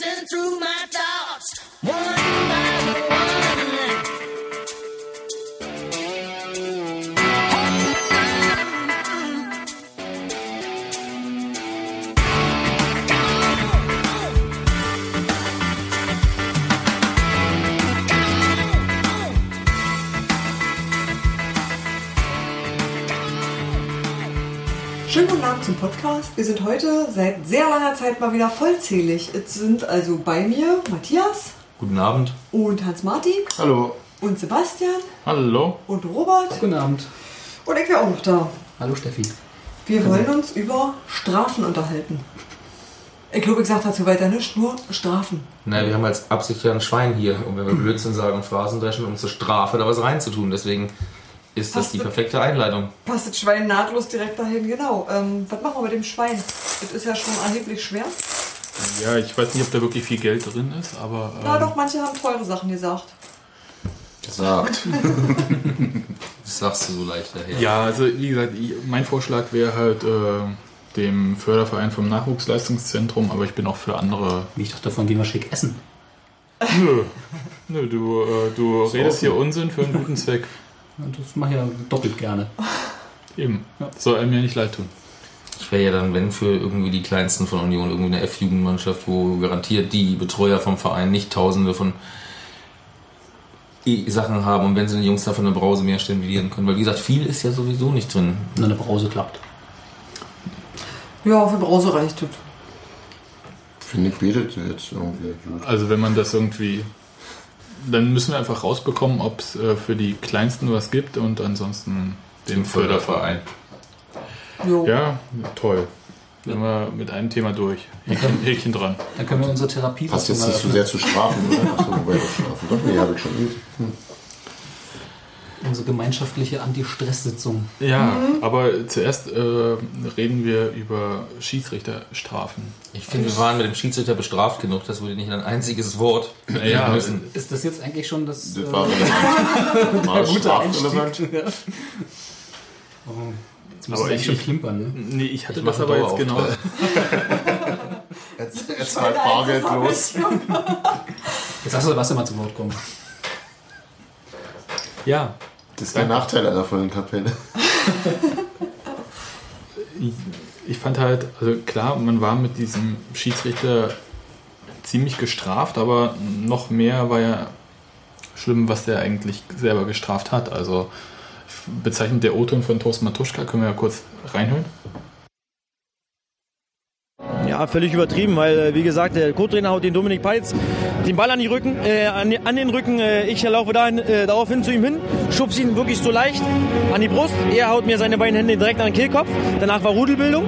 racing through my thoughts, Wir sind heute seit sehr langer Zeit mal wieder vollzählig. Es sind also bei mir Matthias Guten Abend. und Hans-Martin Hallo. und Sebastian Hallo. und Robert Guten Abend. und ich wäre auch noch da. Hallo Steffi. Wir wollen uns über Strafen unterhalten. Ich glaube, ich sage dazu weiter nichts, nur Strafen. Naja, wir haben als Absicht ja ein Schwein hier, um wenn wir Blödsinn sagen und Phrasen dreschen, um zur Strafe da was reinzutun. Deswegen ist das Hast die perfekte Einleitung. Passt das Schwein nahtlos direkt dahin, genau. Ähm, was machen wir mit dem Schwein? Das ist ja schon erheblich schwer. Ja, ich weiß nicht, ob da wirklich viel Geld drin ist, aber Na ähm, doch, manche haben teure Sachen gesagt. Gesagt. das sagst du so leicht daher. ja, also wie gesagt, ich, mein Vorschlag wäre halt äh, dem Förderverein vom Nachwuchsleistungszentrum, aber ich bin auch für andere. Ich dachte, davon gehen wir schick essen. Nö, nö, du, äh, du redest hier Unsinn für einen guten Zweck. Das mache ich ja doppelt gerne. Eben. Ja. Soll einem ja nicht leid tun. Ich wäre ja dann, wenn für irgendwie die kleinsten von Union, irgendwie eine F-Jugendmannschaft, wo garantiert die Betreuer vom Verein nicht tausende von Sachen haben und wenn sie den Jungs davon eine Brause mehr stimulierend können. Weil wie gesagt, viel ist ja sowieso nicht drin. Und eine Brause klappt. Ja, für Brause reicht das. Finde ich bietet jetzt irgendwie gut. Also wenn man das irgendwie. Dann müssen wir einfach rausbekommen, ob es äh, für die Kleinsten was gibt und ansonsten den Förderverein. Jo. Ja, toll. Sind wir mit einem Thema durch. Häkchen, Häkchen dran. Dann können wir unsere Therapie Passt jetzt nicht so sehr zu Strafen, oder? Achso, wobei doch Strafen. Doch, nee, habe ich schon. Hm. Unsere gemeinschaftliche Anti-Stress-Sitzung. Ja, aber zuerst äh, reden wir über Schiedsrichterstrafen. Ich finde, wir waren mit dem Schiedsrichter bestraft genug, dass wir nicht ein einziges Wort Naja, müssen. Ist das jetzt eigentlich schon das, Das äh, war das strafrelevant? Oh, jetzt müssen Aber ich- eigentlich schon klimpern, ne? Nee, ich hatte Ich das aber jetzt genau. Jetzt, jetzt halt Bargeld los. Jetzt lass Sebastian mal zu Wort kommen. Ja, Das ist der Nachteil einer vollen Kapelle. ich, fand halt, also klar, man war mit diesem Schiedsrichter ziemlich gestraft, aber noch mehr war ja schlimm, was der eigentlich selber gestraft hat. Also bezeichnet der O-Ton von Thorsten Matuschka, können wir ja kurz reinhören. Ja, völlig übertrieben, weil, äh, wie gesagt, der Co-Trainer haut den Dominik Peitz den Ball an, die Rücken, äh, an, den Rücken. Äh, ich laufe dahin, äh, daraufhin zu ihm hin, schubse ihn wirklich so leicht an die Brust. Er haut mir seine beiden Hände direkt an den Kehlkopf. Danach war Rudelbildung.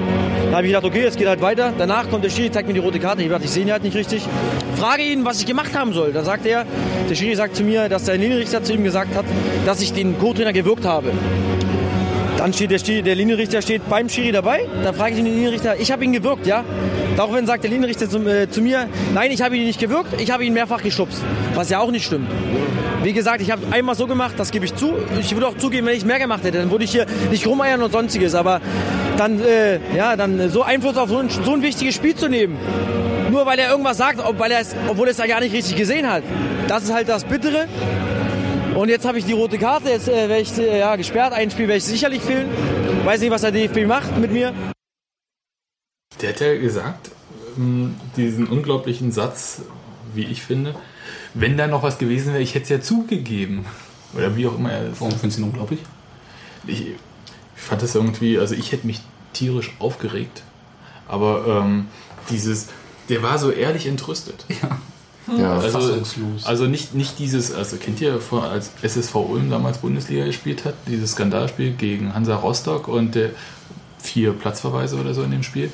Da habe ich gedacht, okay, es geht halt weiter. Danach kommt der Schiri, zeigt mir die rote Karte. Ich dachte, ich sehe ihn halt nicht richtig. Frage ihn, was ich gemacht haben soll. Dann sagt er, der Schiri sagt zu mir, dass der Linienrichter zu ihm gesagt hat, dass ich den Co-Trainer gewirkt habe. Dann steht der, der Linienrichter steht beim Schiri dabei. Dann frage ich den Linienrichter, ich habe ihn gewirkt, ja? Daraufhin sagt der Linienrichter zu, äh, zu mir, nein, ich habe ihn nicht gewirkt, ich habe ihn mehrfach geschubst. Was ja auch nicht stimmt. Wie gesagt, ich habe einmal so gemacht, das gebe ich zu. Ich würde auch zugeben, wenn ich mehr gemacht hätte, dann würde ich hier nicht rumeiern und sonstiges. Aber dann, äh, ja, dann so Einfluss auf so ein, so ein wichtiges Spiel zu nehmen, nur weil er irgendwas sagt, weil er es, obwohl er es ja gar nicht richtig gesehen hat. Das ist halt das Bittere. Und jetzt habe ich die rote Karte, jetzt äh, werde ich äh, ja, gesperrt. Ein Spiel werde ich sicherlich fehlen. Weiß nicht, was der DFB macht mit mir. Der hat ja gesagt, ähm, diesen unglaublichen Satz, wie ich finde, wenn da noch was gewesen wäre, ich hätte es ja zugegeben. Oder wie auch immer er das Warum findest du ihn unglaublich? ich, ich fand das irgendwie, also ich hätte mich tierisch aufgeregt, aber ähm, dieses, der war so ehrlich entrüstet. Ja, Also, Fassungslos. also nicht, nicht dieses, also kennt ihr, vor- als SSV Ulm damals Bundesliga gespielt hat, dieses Skandalspiel gegen Hansa Rostock und der vier Platzverweise oder so in dem Spiel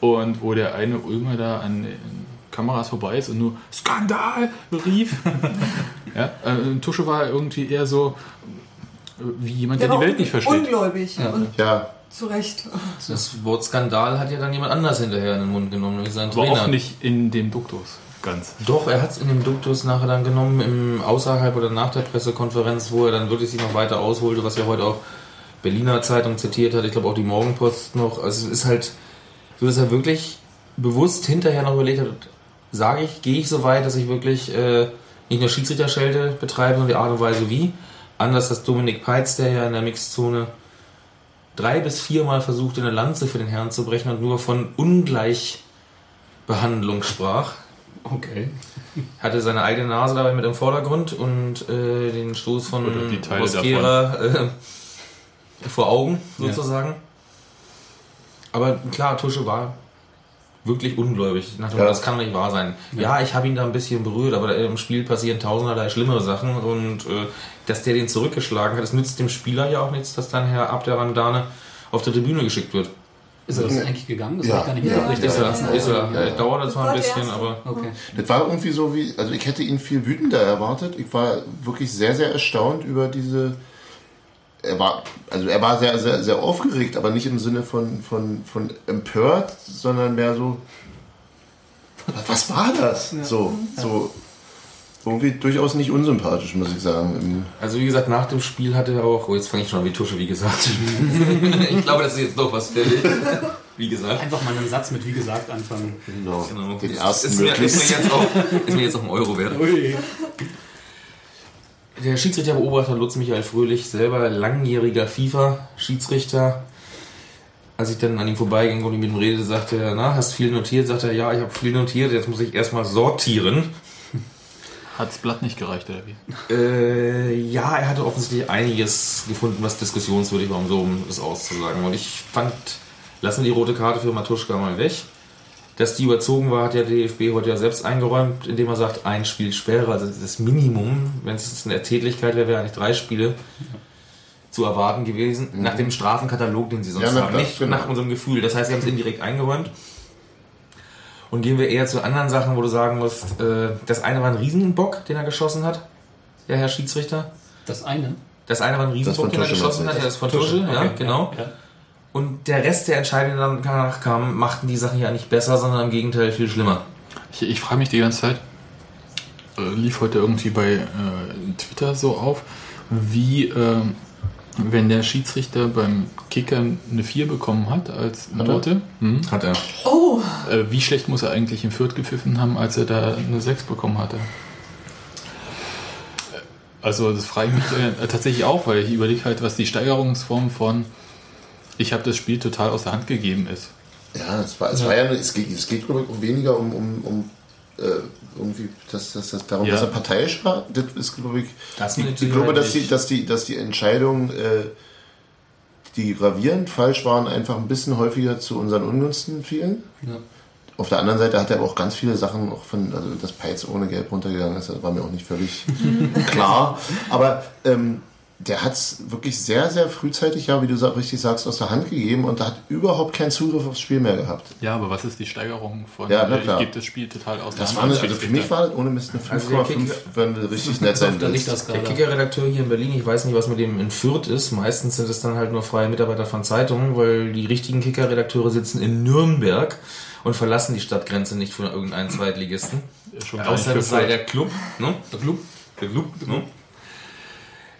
und wo der eine Ulmer da an den Kameras vorbei ist und nur Skandal rief. ja, äh, Tusche war irgendwie eher so wie jemand, der, war die Welt nicht versteht. Ungläubig. Ja. Und ja, zu Recht. Das Wort Skandal hat ja dann jemand anders hinterher in den Mund genommen, nämlich sein Aber Trainer. auch nicht in dem Duktus. Ganz. Doch, er hat es in dem Duktus nachher dann genommen, im außerhalb oder nach der Pressekonferenz, wo er dann wirklich sich noch weiter ausholte, was ja heute auch Berliner Zeitung zitiert hat, ich glaube auch die Morgenpost noch. Also es ist halt so, dass er wirklich bewusst hinterher noch überlegt hat, sage ich, gehe ich so weit, dass ich wirklich äh, nicht nur Schiedsrichterschelte betreibe und die Art und Weise wie. Anders als Dominik Peitz, der ja in der Mixzone drei bis viermal versuchte, eine Lanze für den Herrn zu brechen und nur von Ungleichbehandlung sprach. Okay. Hatte seine eigene Nase dabei mit im Vordergrund und äh, den Stoß von Mosquera äh, vor Augen, Ja. Aber klar, Tusche war wirklich ungläubig. Nach dem Ja. Das kann nicht wahr sein. Ja, ich habe ihn da ein bisschen berührt, aber im Spiel passieren tausenderlei schlimmere Sachen und äh, dass der den zurückgeschlagen hat, das nützt dem Spieler ja auch nichts, dass dann Herr Abderrandane auf die Tribüne geschickt wird. Ist er das eigentlich gegangen? Das Ja. gar nicht Ja. Ist er, Ja. ist er. Ja, ja. Dauert zwar ein der bisschen, aber Okay. Das war irgendwie so wie, also ich hätte ihn viel wütender erwartet. Ich war wirklich sehr, sehr erstaunt über diese. Er war, also er war sehr, sehr, sehr aufgeregt, aber nicht im Sinne von, von, von empört, sondern mehr so. Was war das? So, so. Irgendwie durchaus nicht unsympathisch, muss ich sagen. Also wie gesagt, nach dem Spiel hatte er auch, oh jetzt fange ich schon an wie Tusche, wie gesagt. ich glaube, das ist jetzt doch was fällig. Wie gesagt. Einfach mal einen Satz mit wie gesagt anfangen. Genau. Genau. Den Ist ersten mir, ist, mir jetzt auch, ist mir jetzt auch ein Euro wert. Ui. Der Schiedsrichterbeobachter Lutz Michael Fröhlich, selber langjähriger FIFA-Schiedsrichter. Als ich dann an ihm vorbeiging und ihm mit ihm redete, sagte er, na, hast viel notiert? Sagte er, ja, ich habe viel notiert, jetzt muss ich erstmal sortieren. Hat's Blatt nicht gereicht, oder wie? Äh, ja, er hatte offensichtlich einiges gefunden, was diskussionswürdig war, um so um es auszusagen. Und ich fand, lassen wir die rote Karte für Matuschka mal weg. Dass die überzogen war, hat der DFB heute ja selbst eingeräumt, indem er sagt, ein Spiel Sperre, also das Minimum, wenn es eine Tätlichkeit wäre, wäre eigentlich drei Spiele zu erwarten gewesen, nach dem Strafenkatalog, den sie sonst Ja, haben, klar, nicht genau. nach unserem Gefühl. Das heißt, sie haben es indirekt eingeräumt. Und gehen wir eher zu anderen Sachen, wo du sagen musst, äh, das eine war ein Riesenbock, den er geschossen hat, der Herr Schiedsrichter. Das eine. Das eine war ein Das Riesenbock, den er geschossen hat, der ist von Tusche, ja, Okay, genau. Ja. Und der Rest der Entscheidungen, die danach kamen, machten die Sachen ja nicht besser, sondern im Gegenteil viel schlimmer. Ich, ich frage mich die ganze Zeit, äh, lief heute irgendwie bei äh, Twitter so auf, wie, ähm, wenn der Schiedsrichter beim Kicker eine 4 bekommen hat als er? Note, hm, Hat er. Oh, äh, wie schlecht muss er eigentlich in Fürth gepfiffen haben, als er da eine 6 bekommen hatte? Also das frage ich mich äh, tatsächlich auch, weil ich überlege halt, was die Steigerungsform von ich habe das Spiel total aus der Hand gegeben ist. Ja, es war, es war ja, es geht, es geht glaube ich, um weniger um, um, um äh, irgendwie, dass, dass, dass darum, Ja. dass er parteiisch war. Das ist, glaube ich, Das ich, ich glaube, dass die, dass die, dass die Entscheidungen, äh, die gravierend falsch waren, einfach ein bisschen häufiger zu unseren Ungunsten fielen. Ja. Auf der anderen Seite hat er aber auch ganz viele Sachen, auch von, also dass Peitz ohne Gelb runtergegangen ist, das war mir auch nicht völlig klar. Aber ähm, der hat es wirklich sehr, sehr frühzeitig, ja, wie du richtig sagst, aus der Hand gegeben und hat überhaupt keinen Zugriff aufs Spiel mehr gehabt. Ja, aber was ist die Steigerung von Ja, na klar. ich gebe das Spiel total aus Das der war Hand? eine, also für mich war das ohne Mist eine Also der 5,5, Kick- wenn du richtig nett sein der willst. Der. Kicker-Redakteur hier in Berlin, ich weiß nicht, was mit dem in Fürth ist. Meistens sind es dann halt nur freie Mitarbeiter von Zeitungen, weil die richtigen Kicker-Redakteure sitzen in Nürnberg und verlassen die Stadtgrenze nicht für irgendeinen Zweitligisten. Schon nicht Außer es sei der Club. Ne? Der Club. Der Club. Ne?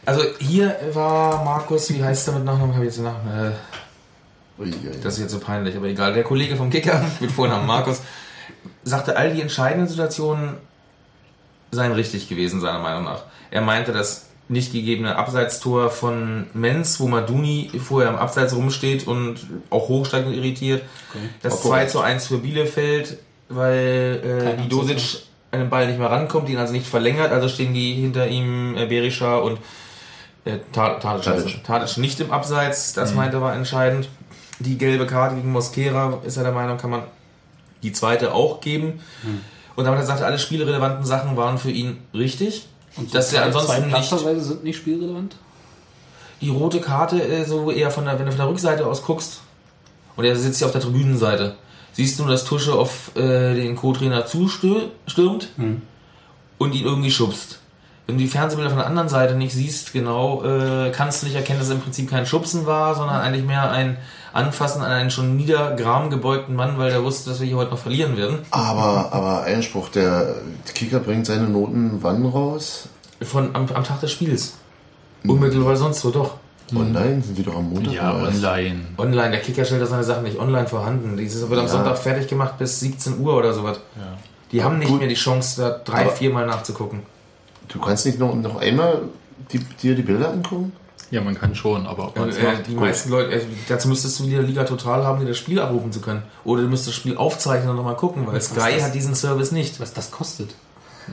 Also hier war Markus, wie heißt der mit Nachnamen? Habe ich jetzt den Nachnamen? Äh, das ist jetzt so peinlich, aber egal. Der Kollege vom Kicker mit Vornamen Markus sagte, all die entscheidenden Situationen seien richtig gewesen, seiner Meinung nach. Er meinte, das nicht gegebene Abseitstor von Menz, wo Maduni vorher im Abseits rumsteht und auch hochsteigt und irritiert. Das Auch 2 korrekt. zu 1 für Bielefeld, weil äh, Dosic an den Ball nicht mehr rankommt, ihn also nicht verlängert, also stehen die hinter ihm äh, Berisha und äh, Ta- Tadic, Tadic. Tadic nicht im Abseits, das meinte war entscheidend. Die gelbe Karte gegen Mosquera ist er der Meinung, kann man die zweite auch geben. Und damit er sagte, alle spielrelevanten Sachen waren für ihn richtig. Und dass er ansonsten zwei nicht sind nicht spielrelevant? die rote Karte äh, so eher von der, wenn du von der Rückseite aus guckst und er sitzt ja auf der Tribünenseite, siehst du, dass Tusche auf äh, den Co-Trainer zustürmt Hm. und ihn irgendwie schubst. Wenn du die Fernsehbilder von der anderen Seite nicht siehst, genau, äh, kannst du nicht erkennen, dass es im Prinzip kein Schubsen war, sondern eigentlich mehr ein Anfassen an einen schon niedergram gebeugten Mann, weil der wusste, dass wir hier heute noch verlieren werden. Aber, aber Einspruch, der Kicker bringt seine Noten wann raus? Von, am, am Tag des Spiels. Unmittelbar sonst so doch. Online? Sind die doch am Montag? Ja, online. Online, der Kicker stellt da seine Sachen nicht online vorhanden. Dieses wird am Ja. Sonntag fertig gemacht bis 17 Uhr oder sowas. Die haben nicht Gut. mehr die Chance, da drei, Aber- viermal nachzugucken. Du kannst nicht noch, noch einmal die, dir die Bilder angucken? Ja, man kann schon, aber ob man es Äh, macht, die gut. meisten Leute, äh, dazu müsstest du wieder Liga Total haben, dir das Spiel abrufen zu können. Oder du müsstest das Spiel aufzeichnen und nochmal gucken, weil Sky das? hat diesen Service nicht. Was das kostet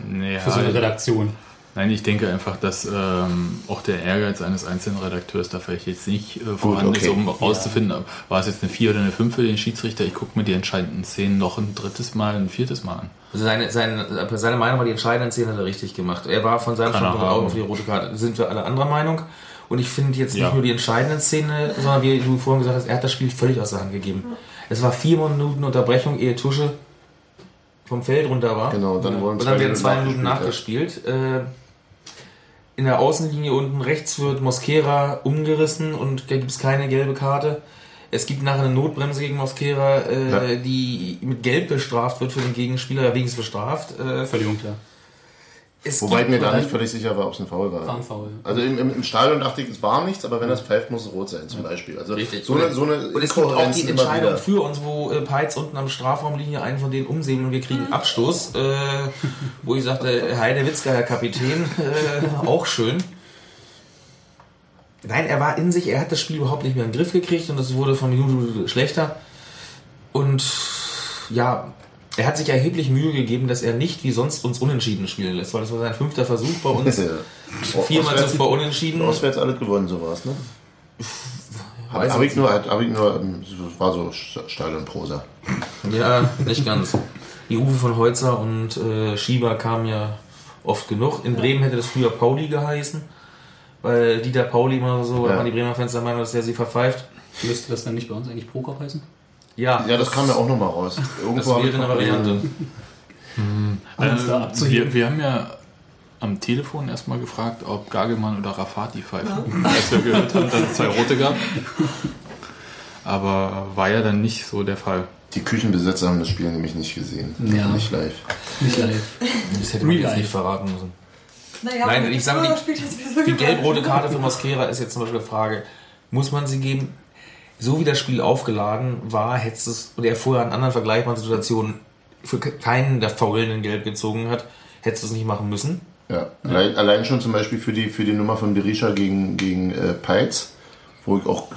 Naja, für so eine Redaktion. Nein, ich denke einfach, dass ähm, auch der Ehrgeiz eines einzelnen Redakteurs da vielleicht jetzt nicht äh, vorhanden okay. ist, um rauszufinden, war es jetzt eine 4 oder eine 5 für den Schiedsrichter. Ich gucke mir die entscheidenden Szenen noch ein drittes Mal, ein viertes Mal an. Also seine, seine, seine Meinung war, die entscheidenden Szenen hat er richtig gemacht. Er war von seinem Standpunkt haben. auch für die rote Karte. Sind wir alle anderer Meinung. Und ich finde jetzt nicht Ja. nur die entscheidenden Szenen, sondern wie du vorhin gesagt hast, er hat das Spiel völlig aus der Hand gegeben. Es war vier Minuten Unterbrechung, ehe Tusche vom Feld runter war. Genau, dann wurden Und dann werden zwei Minuten Minuten nachgespielt. Äh, in der Außenlinie unten rechts wird Mosquera umgerissen und da gibt es keine gelbe Karte. Es gibt nachher eine Notbremse gegen Mosquera, äh, Ja. die mit Gelb bestraft wird für den Gegenspieler, ja, wenigstens bestraft. Äh, Völlig unklar. Es Wobei ich mir da nicht völlig sicher war, ob es ein Foul war. War ein Foul. Also im, im, im Stadion dachte ich, es war nichts, aber wenn das pfeift, muss es rot sein, zum Beispiel. Also Richtig. so eine, so eine Und es gibt auch die Entscheidung für uns, wo äh, Peitz unten am Strafraumlinie einen von denen umsehen und wir kriegen Abstoß, äh, wo ich sagte, Heide Witzka, Herr Kapitän, äh, auch schön. Nein, er war in sich, er hat das Spiel überhaupt nicht mehr in den Griff gekriegt und es wurde von Minute zu Minute schlechter. Und ja, er hat sich erheblich Mühe gegeben, dass er nicht wie sonst uns unentschieden spielen lässt, weil das war sein fünfter Versuch bei uns. Ja. Viermal Auswärts- zuvor unentschieden. Auswärts alles gewonnen, so war es, ne? Habe hab ich nur, hab ich nur, ähm, so- war so Stadionprosa. Ja, nicht ganz. Die Rufe von Holzer und äh, Schieber kamen ja oft genug. In Bremen hätte das früher Pauli geheißen, weil Dieter Pauli immer so, da Ja. waren die Bremer Fans der Meinung, dass der sie verpfeift. Müsste das dann nicht bei uns eigentlich Prokop heißen? Ja, Ja, das kam ja auch nochmal raus. das Irgendwo hab wäre eine Variante. Äh, abzuheben. wir, wir haben ja am Telefon erstmal gefragt, ob Gagelmann oder Rafati pfeifen, als wir gehört haben, dass es zwei rote gab. Aber war ja dann nicht so der Fall. Die Küchenbesitzer haben das Spiel nämlich nicht gesehen. Ja. Nicht live. Nicht live. Das hätte man jetzt nicht verraten müssen. Naja, Nein, ich sage, die- das Die gelb-rote Karte für Mosquera ist jetzt zum Beispiel eine Frage, muss man sie geben? So wie das Spiel aufgeladen war, hättest du es, und er vorher in anderen vergleichbaren Situationen für keinen der Faulen Gelb gezogen hat, hättest du es nicht machen müssen. Ja. Allein, allein schon zum Beispiel für die, für die Nummer von Berisha gegen, gegen äh, Peitz, wo ich auch,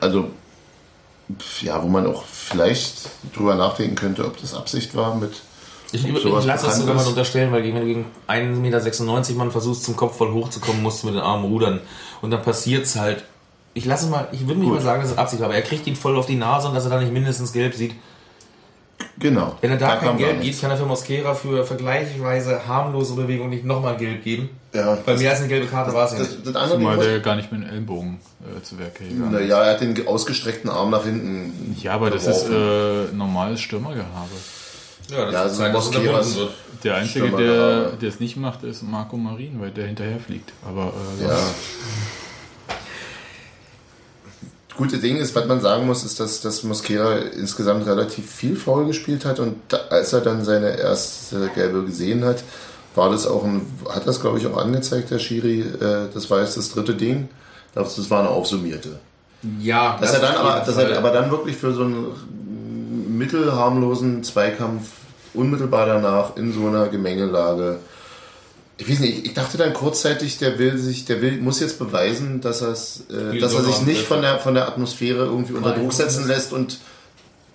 also, ja, wo man auch vielleicht drüber nachdenken könnte, ob das Absicht war mit. Ich, ich lasse es sogar mal unterstellen, weil wenn du gegen 1,96 Meter Mann versuchst, zum Kopf voll hochzukommen, musst du mit den Armen rudern. Und dann passiert es halt. Ich lasse mal, ich würde nicht Gut. mal sagen, dass es Absicht war, aber er kriegt ihn voll auf die Nase und dass er da nicht mindestens gelb sieht. Genau. Wenn er da, kein kam gar Gelb gibt, kann er für Mosquera für vergleichsweise harmlose Bewegung nicht nochmal gelb geben. Ja, Weil mehr als eine gelbe Karte war es ja das, nicht. das andere Zumal der gar nicht mit dem Ellenbogen äh, zu Werke gegangen naja, er hat den ausgestreckten Arm nach hinten. Ja, aber das ist geworfen. äh, normales Stürmergehabe. Ja, das Ja, ist also wird. Der Einzige, der es nicht macht, ist Marco Marin, weil der hinterher fliegt. Aber äh, Ja. Gute Ding ist, was man sagen muss, ist, dass, dass Mosquera insgesamt relativ viel faul gespielt hat und da, als er dann seine erste gelbe gesehen hat, war das auch ein, hat das glaube ich auch angezeigt, der Schiri, äh, das war jetzt das dritte Ding, das, das war eine aufsummierte. Ja, Dass er dann aber, dass er aber dann wirklich für so einen mittelharmlosen Zweikampf unmittelbar danach in so einer Gemengelage. Ich weiß nicht, ich dachte dann kurzzeitig, der will sich, der will, muss jetzt beweisen, dass, er's, äh, dass er sich nicht von der, von der Atmosphäre irgendwie unter Druck setzen lässt und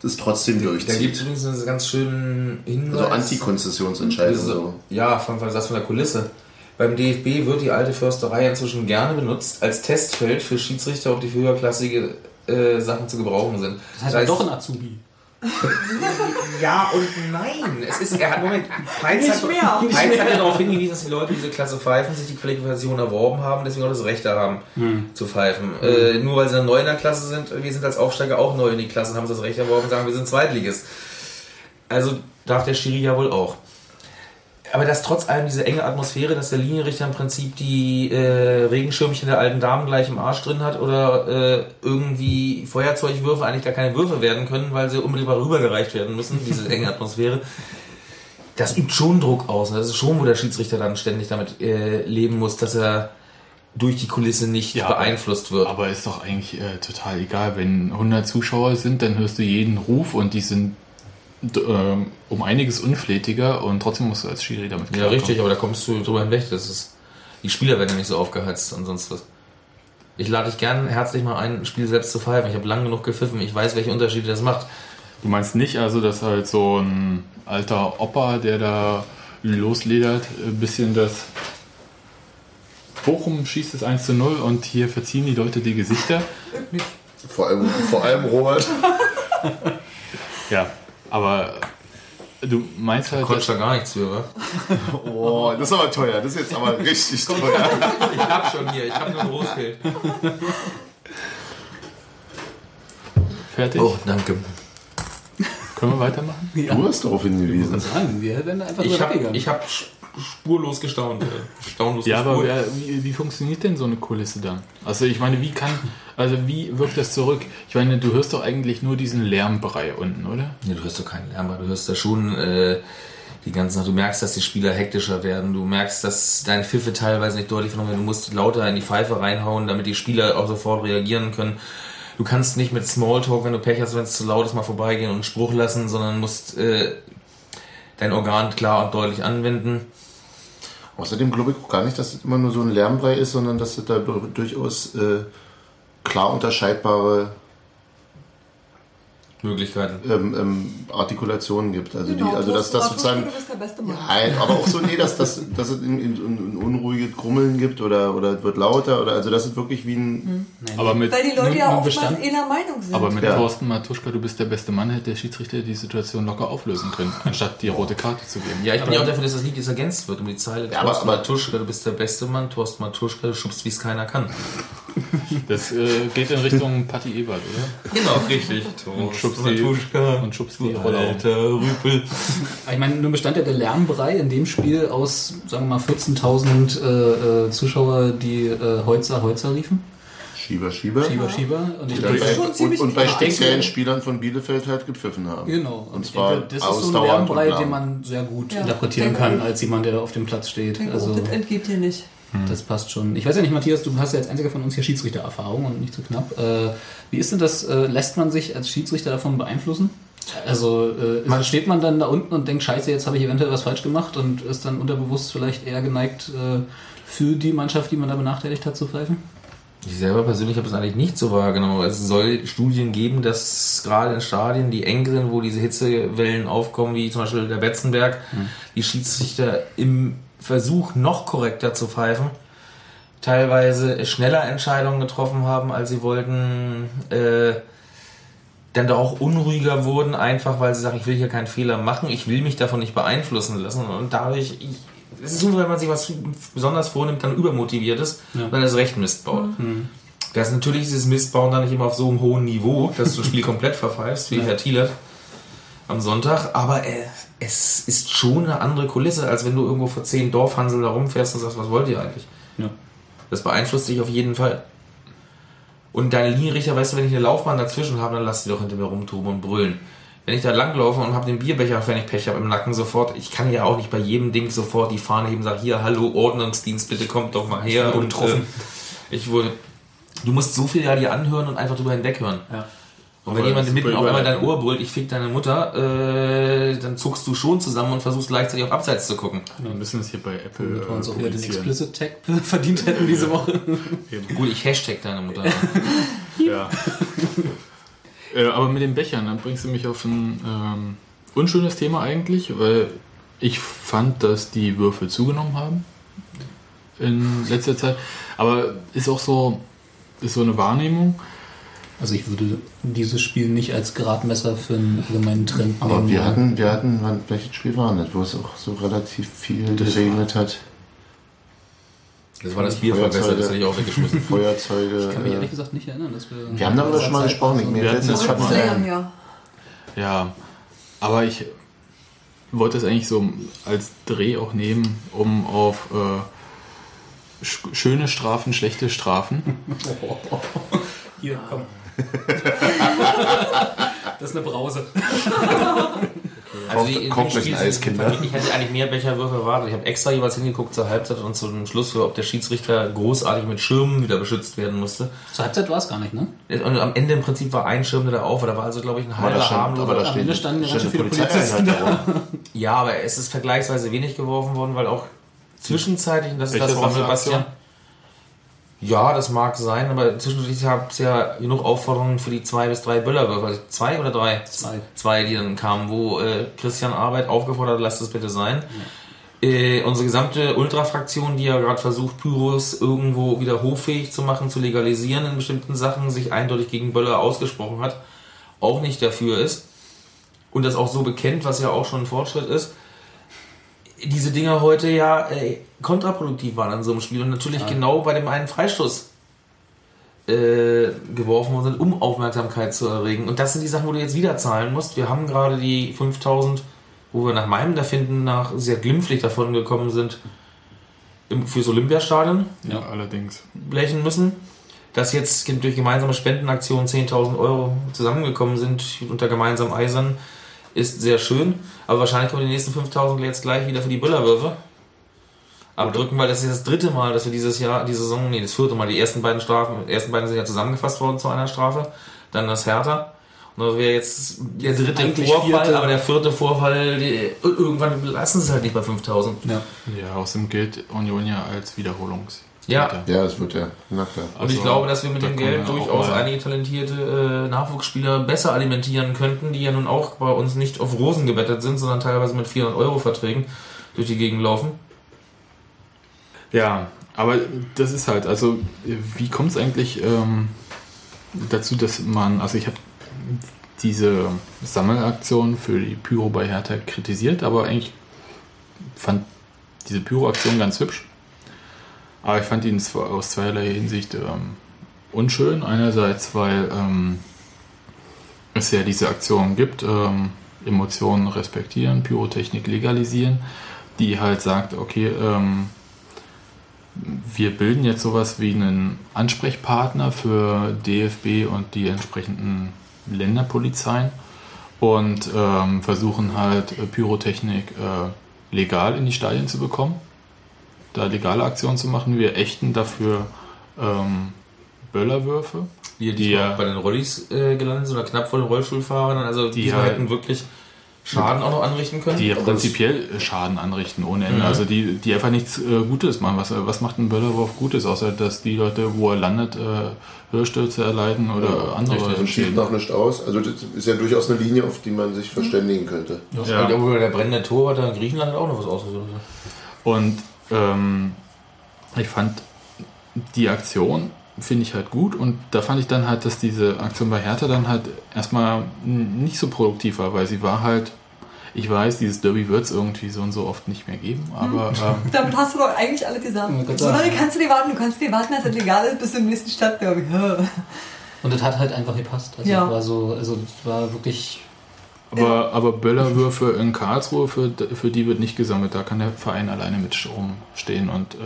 das trotzdem Da gibt es durchzieht. übrigens einen ganz schönen Hinweis. Also Antikonzessionsentscheidung. So. Ja, von, von, das von der Kulisse. Beim DFB wird die alte Försterei inzwischen gerne benutzt als Testfeld für Schiedsrichter, ob die für höherklassige äh, Sachen zu gebrauchen sind. Das heißt, er doch ein Azubi. Ja und nein. Es ist, er hat, Moment, Heinz, hat, mehr. Heinz hat ja darauf hingewiesen, dass die Leute, die diese Klasse pfeifen, sich die Qualifikation erworben haben, deswegen auch das Recht haben, zu pfeifen. Äh, nur weil sie dann neu in der Klasse sind, wir sind als Aufsteiger auch neu in die Klasse und haben uns das Recht erworben und sagen, wir sind Zweitligist. Also darf der Schiri ja wohl auch. Aber dass trotz allem diese enge Atmosphäre, dass der Linienrichter im Prinzip die äh, Regenschirmchen der alten Damen gleich im Arsch drin hat oder äh, irgendwie Feuerzeugwürfe eigentlich gar keine Würfe werden können, weil sie unmittelbar rübergereicht werden müssen, diese enge Atmosphäre. Das übt schon Druck aus. Und das ist schon, wo der Schiedsrichter dann ständig damit äh, leben muss, dass er durch die Kulisse nicht Ja, beeinflusst wird. Aber ist doch eigentlich äh, total egal. Wenn 100 Zuschauer sind, dann hörst du jeden Ruf und die sind um einiges unflätiger und trotzdem musst du als Schiri damit Ja, klarkommen. richtig, aber da kommst du drüber hinweg. Das ist, die Spieler werden ja nicht so aufgeheizt und sonst was. Ich lade dich gern herzlich mal ein, ein Spiel selbst zu pfeifen. Ich habe lang genug gepfiffen. Ich weiß, welche Unterschiede das macht. Du meinst nicht also, dass halt so ein alter Opa, der da losledert, ein bisschen das Bochum schießt es 1 zu 0 und hier verziehen die Leute die Gesichter. Vor allem, vor allem Robert. Ja, aber du meinst halt, Konntest da gar nichts für, wa? Oh, das ist aber teuer. Das ist jetzt aber richtig teuer. Ich hab schon hier, ich hab nur Großgeld. fertig? Oh, danke. Können wir weitermachen? Du hast darauf hingewiesen. Nein, wir werden einfach Ich drüber hab, spurlos gestaunt. äh, Staunlos Ja, aber gespurt. wer, wie, wie funktioniert denn so eine Kulisse dann? Also ich meine, wie kann, also wie wirkt das zurück? Ich meine, du hörst doch eigentlich nur diesen Lärmbrei unten, oder? Nee, du hörst doch keinen Lärm, aber du hörst da schon äh, die ganze Nacht. Du merkst, dass die Spieler hektischer werden. Du merkst, dass deine Pfiffe teilweise nicht deutlich vernommen werden. Du musst lauter in die Pfeife reinhauen, damit die Spieler auch sofort reagieren können. Du kannst nicht mit Smalltalk, wenn du Pech hast, wenn es zu laut ist, mal vorbeigehen und einen Spruch lassen, sondern musst äh, dein Organ klar und deutlich anwenden. Außerdem glaube ich auch gar nicht, dass es immer nur so ein Lärmbrei ist, sondern dass es da durchaus äh, klar unterscheidbare Möglichkeiten. ähm, ähm, Artikulationen gibt. Also, Genau, die, also dass das sozusagen. Du bist der beste Mann. Nein, aber auch so, nee, dass, dass, dass es ein, ein, ein unruhiges Grummeln gibt oder, oder es wird lauter oder also dass es wirklich wie ein. Aber mit, Weil die Leute ja oftmals bestand- einer Meinung sind. aber mit Ja. Thorsten Matuschka, du bist der beste Mann, hätte der Schiedsrichter die Situation locker auflösen können, anstatt die rote Karte zu geben. Ja, ich bin ja auch dafür, dass das Lied jetzt ergänzt wird um die Zeile. Ja, aber- Thorsten aber- Matuschka, du bist der beste Mann. Thorsten Matuschka, du schubst, wie es keiner kann. Das äh, geht in Richtung Patti Ebert, oder? Genau, richtig. Schubst die, und schubst die Rolle. Alter Rüpel. Ich meine, nun bestand ja der Lärmbrei in dem Spiel aus, sagen wir mal, 14.000 äh, äh, Zuschauer, die äh, Heutzer, Heutzer riefen. Schieber, Schieber. Schieber, Schieber. Und ich denke, bei, schon und, und bei speziellen denke- Spielern von Bielefeld halt gepfiffen haben. Genau. Und ich zwar denke, das ist so ein Lärmbrei, und den man sehr gut Ja, interpretieren denke kann, als jemand, der da auf dem Platz steht. Denke, Also, das entgeht hier nicht. Das passt schon. Ich weiß ja nicht, Matthias, du hast ja als einziger von uns hier Schiedsrichtererfahrung und nicht zu knapp. Äh, wie ist denn das? Äh, lässt man sich als Schiedsrichter davon beeinflussen? Also äh, Man- steht man dann da unten und denkt, scheiße, jetzt habe ich eventuell was falsch gemacht und ist dann unterbewusst vielleicht eher geneigt, äh, für die Mannschaft, die man da benachteiligt hat, zu pfeifen? Ich selber persönlich habe es eigentlich nicht so wahrgenommen, aber es soll Studien geben, dass gerade in Stadien, die eng sind, wo diese Hitzewellen aufkommen, wie zum Beispiel der Betzenberg, die Schiedsrichter im Versuch, noch korrekter zu pfeifen, teilweise schneller Entscheidungen getroffen haben, als sie wollten, äh, dann doch auch unruhiger wurden, einfach weil sie sagen, ich will hier keinen Fehler machen, ich will mich davon nicht beeinflussen lassen und dadurch, ich, es ist so, wenn man sich was besonders vornimmt, dann übermotiviert ist, Ja. dann ist recht Mist baut. Das ist natürlich dieses Mistbauen dann nicht immer auf so einem hohen Niveau, dass du das Spiel komplett verpfeifst, wie Ja. Herr Thielert am Sonntag, aber äh, es ist schon eine andere Kulisse, als wenn du irgendwo vor zehn Dorfhansel da rumfährst und sagst, was wollt ihr eigentlich? Ja. Das beeinflusst dich auf jeden Fall. Und deine Linienrichter, weißt du, wenn ich eine Laufbahn dazwischen habe, dann lass die doch hinter mir rumtoben und brüllen. Wenn ich da langlaufe und habe den Bierbecher, wenn ich Pech habe, im Nacken sofort, ich kann ja auch nicht bei jedem Ding sofort die Fahne heben und sagen, hier, hallo, Ordnungsdienst, bitte kommt doch mal her. wurde Und äh, ich wurde, du musst so viel ja dir anhören und einfach drüber hinweghören. Ja. Und wenn jemand mitten auf einmal dein. Ohr brüllt, ich fick deine Mutter, äh, dann zuckst du schon zusammen und versuchst gleichzeitig auf Abseits zu gucken. Wir müssen es hier bei Apple Damit wir uns auch äh, wieder den. Explicit Tag verdient hätten diese Woche. Gut, ich hashtag deine Mutter. Ja. äh, aber mit den Bechern, dann bringst du mich auf ein ähm, unschönes Thema eigentlich, weil ich fand, dass die Würfel zugenommen haben in letzter Zeit. Aber ist auch so, ist so eine Wahrnehmung. Also ich würde dieses Spiel nicht als Gradmesser für einen allgemeinen Trend Aber nehmen wir hatten, wir hatten, welches Spiel war das, wo es auch so relativ viel geregnet hat? Das war das Bierverwässer, das hätte ich auch weggeschmissen. Feuerzeuge. Ich kann mich äh, ehrlich gesagt nicht erinnern, dass wir... wir haben darüber schon mal gesprochen. Ich mir Wir fällt hatten jetzt das schon mal ein. her. Ja, aber ich wollte es eigentlich so als Dreh auch nehmen, um auf äh, sch schöne Strafen, schlechte Strafen. Hier, komm. das ist eine Brause. Kauft, die- kauft die euch ein Spiele Eis, sind- Kinder. Ich hätte eigentlich mehr Becherwürfe erwartet. Ich habe extra jeweils hingeguckt zur Halbzeit und zum Schluss, ob der Schiedsrichter großartig mit Schirmen wieder beschützt werden musste. Zur Halbzeit war es gar nicht, ne? Und am Ende im Prinzip war ein Schirm, der da auf war. Da war also, glaube ich, ein da halber harmloser. aber da Ende standen ganz eine viele Polizisten darum. Ja, aber es ist vergleichsweise wenig geworfen worden, weil auch zwischenzeitlich, und das ist Welche das, Sammelaktion? Sebastian. Ja, das mag sein, aber zwischendurch gab es ja genug Aufforderungen für die zwei bis drei Böllerwürfe. Zwei oder drei? Zwei. Zwei, die dann kamen, wo äh, Christian Arbeit aufgefordert hat, lasst es bitte sein. Äh, unsere gesamte Ultrafraktion, die ja gerade versucht, Pyros irgendwo wieder hoffähig zu machen, zu legalisieren in bestimmten Sachen, sich eindeutig gegen Böller ausgesprochen hat, auch nicht dafür ist und das auch so bekennt, was ja auch schon ein Fortschritt ist, diese Dinger heute ja äh, kontraproduktiv waren an so einem Spiel und natürlich genau bei dem einen Freistoß äh, geworfen worden sind, um Aufmerksamkeit zu erregen. Und das sind die Sachen, wo du jetzt wieder zahlen musst. Wir haben gerade die 5000, wo wir nach meinem Erfinden nach sehr glimpflich davon gekommen sind, im, fürs Olympiastadion Ja, allerdings. blechen müssen. Dass jetzt durch gemeinsame Spendenaktionen 10.000 Euro zusammengekommen sind unter gemeinsamen Eisern, ist sehr schön. Aber wahrscheinlich kommen die nächsten 5.000 jetzt gleich wieder für die Böllerwürfe abdrücken, weil das ist das dritte Mal, dass wir dieses Jahr, die Saison, nee, das vierte Mal, die ersten beiden Strafen, die ersten beiden sind ja zusammengefasst worden zu einer Strafe, dann das Hertha. Und das wäre jetzt der dritte Vorfall, vierte. aber der vierte Vorfall, die, irgendwann lassen sie es halt nicht bei 5000. Ja. Ja, außerdem gilt Union ja als Wiederholungs. Ja. Ja, das wird ja. Na klar. Und ich Also, glaube, dass wir mit da dem Geld durchaus mal- einige talentierte äh, Nachwuchsspieler besser alimentieren könnten, die ja nun auch bei uns nicht auf Rosen gebettet sind, sondern teilweise mit 400 Euro Verträgen durch die Gegend laufen. Ja, aber das ist halt, also wie kommt es eigentlich ähm, dazu, dass man, also ich habe diese Sammelaktion für die Pyro bei Hertha kritisiert, aber eigentlich fand diese Pyro-Aktion ganz hübsch. Aber ich fand ihn aus zweierlei Hinsicht ähm, unschön. Einerseits, weil ähm, es ja diese Aktion gibt, ähm, Emotionen respektieren, Pyrotechnik legalisieren, die halt sagt, okay, ähm, wir bilden jetzt sowas wie einen Ansprechpartner für DFB und die entsprechenden Länderpolizeien und ähm, versuchen halt äh, Pyrotechnik äh, legal in die Stadien zu bekommen, da legale Aktionen zu machen. Wir ächten dafür ähm, Böllerwürfe. Die, Die ja- bei den Rollis äh, gelandet sind oder knapp vor den Rollstuhlfahrern. Also die, Die hätten wirklich Schaden auch noch anrichten können. die ja Aber prinzipiell Schaden anrichten ohne Ende. Mhm. Also die, die einfach nichts äh, Gutes machen. Was, was macht ein Böllerwurf Gutes, außer dass die Leute, wo er landet, äh, Hörstürze erleiden oder andere richtig. Und schiebt noch nicht aus. Also das ist ja durchaus eine Linie, auf die man sich verständigen könnte. Ja. ja. Obwohl der brennende Torwart in Griechenland hat auch noch was ausgesucht. Und ähm, ich fand die Aktion finde ich halt gut und da fand ich dann halt, dass diese Aktion bei Hertha dann halt erstmal nicht so produktiv war, weil sie war halt, ich weiß, dieses Derby wird es irgendwie so und so oft nicht mehr geben, aber ähm, Damit hast du doch eigentlich. Ja, Gott So lange kannst du dir warten. Du kannst dir warten, dass es legal ist, bis zum nächsten Stadtderby. Und das hat halt einfach gepasst. Also Ja. es war so, also es war wirklich. Aber, aber Böllerwürfe in Karlsruhe, für, für die wird nicht gesammelt, da kann der Verein alleine mit Strom stehen und äh,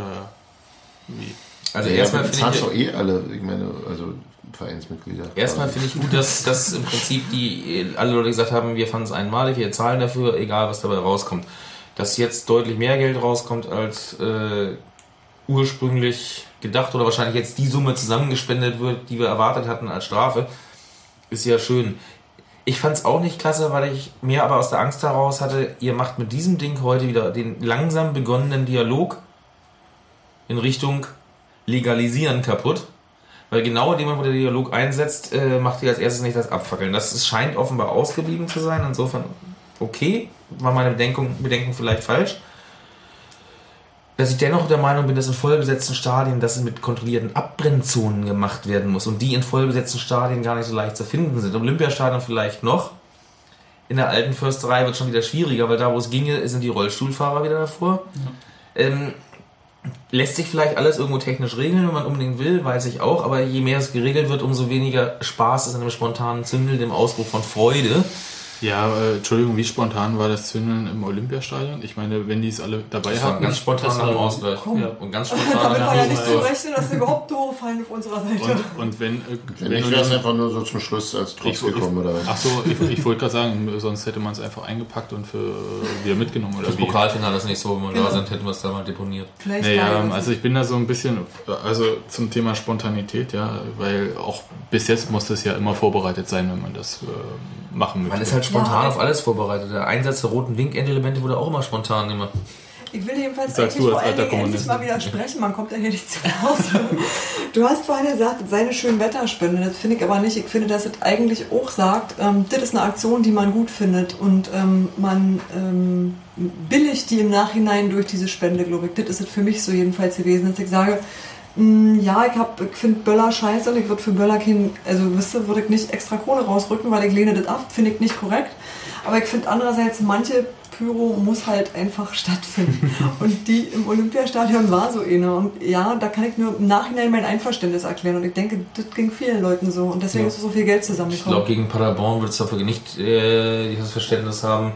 wie. Also ja, erstmal finde ich, doch eh alle, ich meine, also Vereinsmitglieder. erstmal finde ich gut, dass, dass im Prinzip die alle Leute gesagt haben, wir fanden es einmalig, wir zahlen dafür, egal was dabei rauskommt. Dass jetzt deutlich mehr Geld rauskommt als äh, ursprünglich gedacht oder wahrscheinlich jetzt die Summe zusammengespendet wird, die wir erwartet hatten als Strafe, ist ja schön. Ich fand es auch nicht klasse, weil ich mehr aber aus der Angst heraus hatte, ihr macht mit diesem Ding heute wieder den langsam begonnenen Dialog in Richtung Legalisieren kaputt. Weil genau in dem Moment, wo der Dialog einsetzt, äh, macht ihr als erstes nicht das Abfackeln. Das scheint offenbar ausgeblieben zu sein. Insofern, okay, war meine Bedenkung, Bedenken vielleicht falsch. Dass ich dennoch der Meinung bin, dass in vollbesetzten Stadien das mit kontrollierten Abbrennzonen gemacht werden muss und die in vollbesetzten Stadien gar nicht so leicht zu finden sind. Im Olympiastadion vielleicht noch. In der alten Försterei wird schon wieder schwieriger, weil da, wo es ginge, sind die Rollstuhlfahrer wieder davor. Ähm, lässt sich vielleicht alles irgendwo technisch regeln, wenn man unbedingt will, weiß ich auch, aber je mehr es geregelt wird, umso weniger Spaß ist an einem spontanen Zündel, dem Ausbruch von Freude. Ja, äh, Entschuldigung, wie spontan war das Zündeln im Olympiastadion? Ich meine, wenn die es alle dabei Das hatten. ganz spontan das nach dem Ausgleich. Ja. Und ganz spontan Damit war ja nicht zu rechnen, dass überhaupt Tore fallen auf unserer Seite. Und, und wenn, äh, Wenn wenn nicht, du wäre es einfach nur so zum Schluss als Trotz Ich- ich- gekommen, oder was? Ach so, ich, ich wollte gerade sagen, sonst hätte man es einfach eingepackt und für wieder mitgenommen oder Das wie. Pokalfinale ist nicht so, wenn wir Genau. da sind, hätten wir es da mal deponiert. Vielleicht Naja, also ich bin da so ein bisschen, also zum Thema Spontanität, ja, weil auch bis jetzt muss das ja immer vorbereitet sein, wenn man das äh, machen möchte. Man ist halt spontan Ja. auf alles vorbereitet. Der Einsatz der roten Winkendelemente wurde auch immer spontan gemacht. Ich will jedenfalls Sagst eigentlich du vor allen Dingen endlich mal widersprechen. Man kommt ja hier nicht zu Hause. Du hast vorhin gesagt, das sei eine schöne Wetterspende. Das finde ich aber nicht. Ich finde, dass es eigentlich auch sagt, ähm, das ist eine Aktion, die man gut findet und ähm, man ähm, billigt die im Nachhinein durch diese Spende, glaube ich. Das ist es für mich so jedenfalls gewesen, dass ich sage, ja, ich, hab- ich finde Böller scheiße und ich würde für Böller kein, also wisst ihr, würde ich nicht extra Kohle rausrücken, weil ich lehne das ab, finde ich nicht korrekt. Aber ich finde andererseits, manche Pyro muss halt einfach stattfinden. Und die im Olympiastadion war so eine. Und ja, da kann ich nur im Nachhinein mein Einverständnis erklären. Und ich denke, das ging vielen Leuten so. Und deswegen Ja. ist so viel Geld Ich glaube, zusammengekommen. gegen Paderborn wird es dafür nicht äh, dieses Verständnis haben.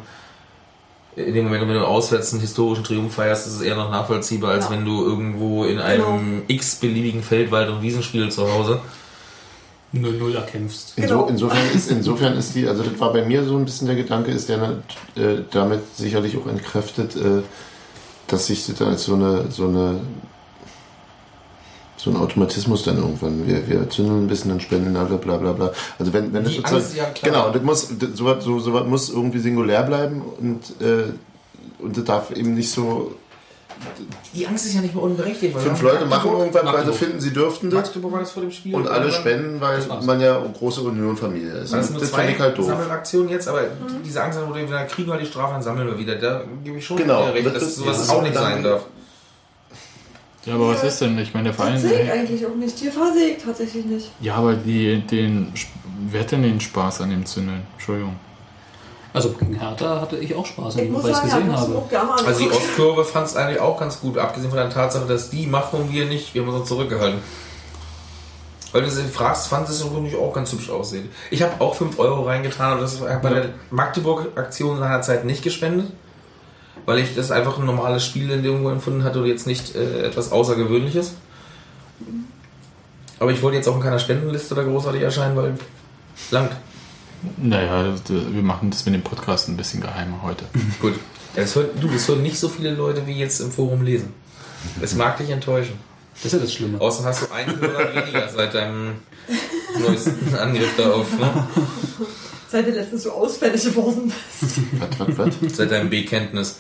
In dem Moment, wenn du auswärts einen historischen Triumph feierst, ist es eher noch nachvollziehbar, als Ja. wenn du irgendwo in einem x-beliebigen Feld, Wald- und Wiesenspiel zu Hause 0-0 erkämpfst. Inso, Genau. insofern, ist, insofern ist die, also das war bei mir so ein bisschen der Gedanke, ist der äh, damit sicherlich auch entkräftet, äh, dass sich das als so eine, so eine, so ein Automatismus dann irgendwann, wir, wir zündeln ein bisschen, dann spenden alle, bla bla bla. Also wenn, wenn das Die sozusagen, Angst, ja, klar. genau, das muss, das, sowas, so, sowas muss irgendwie singulär bleiben und, äh, und das darf eben nicht so, Die Angst ist ja nicht mehr unberechtigt. weil fünf Leute machen irgendwann, weil sie finden, sie dürften das Magdeburg war das vor dem Spiel. und alle dann- spenden, weil man ja eine große Union-Familie ist. Das sind nur das zwei finde ich halt doof. Sammelaktionen jetzt, aber diese Angst, wo wir wieder kriegen wir die Strafe, dann sammeln wir wieder. Da gebe ich schon Genau, recht, das dass sowas auch nicht dann- sein darf. Ja, aber was ist denn? Ich meine, der Verein. Sehe ich eigentlich auch nicht. Sehe ich tatsächlich nicht. Ja, aber die, den, wer hat denn den Spaß an dem Zündeln? Entschuldigung. Also gegen Hertha hatte ich auch Spaß, Ich weil ich es gesehen habe. Also die. Ostkurve fand es eigentlich auch ganz gut, abgesehen von der Tatsache, dass die machen wir nicht, wir haben uns zurückgehalten. Weil du sie fragst, fand es auch ganz hübsch aussehen. Ich habe auch 5 Euro reingetan, aber das war bei der Magdeburg-Aktion seinerzeit nicht gespendet. Weil ich das einfach ein normales Spiel in dem empfunden hatte und jetzt nicht äh, etwas Außergewöhnliches. Aber ich wollte jetzt auch in keiner Spendenliste da großartig erscheinen, weil langt. Naja, wir machen das mit dem Podcast ein bisschen geheimer heute. Gut. Ja, das hört, du, das hören nicht so viele Leute, wie jetzt im Forum lesen. Es mag dich enttäuschen. Das ist ja das Schlimme. Außerdem hast du einen Hörer weniger seit deinem neuesten Angriff darauf, ne? Seid ihr letztens so ausfällig geworden? Was, was, was? Seit deinem Bekenntnis.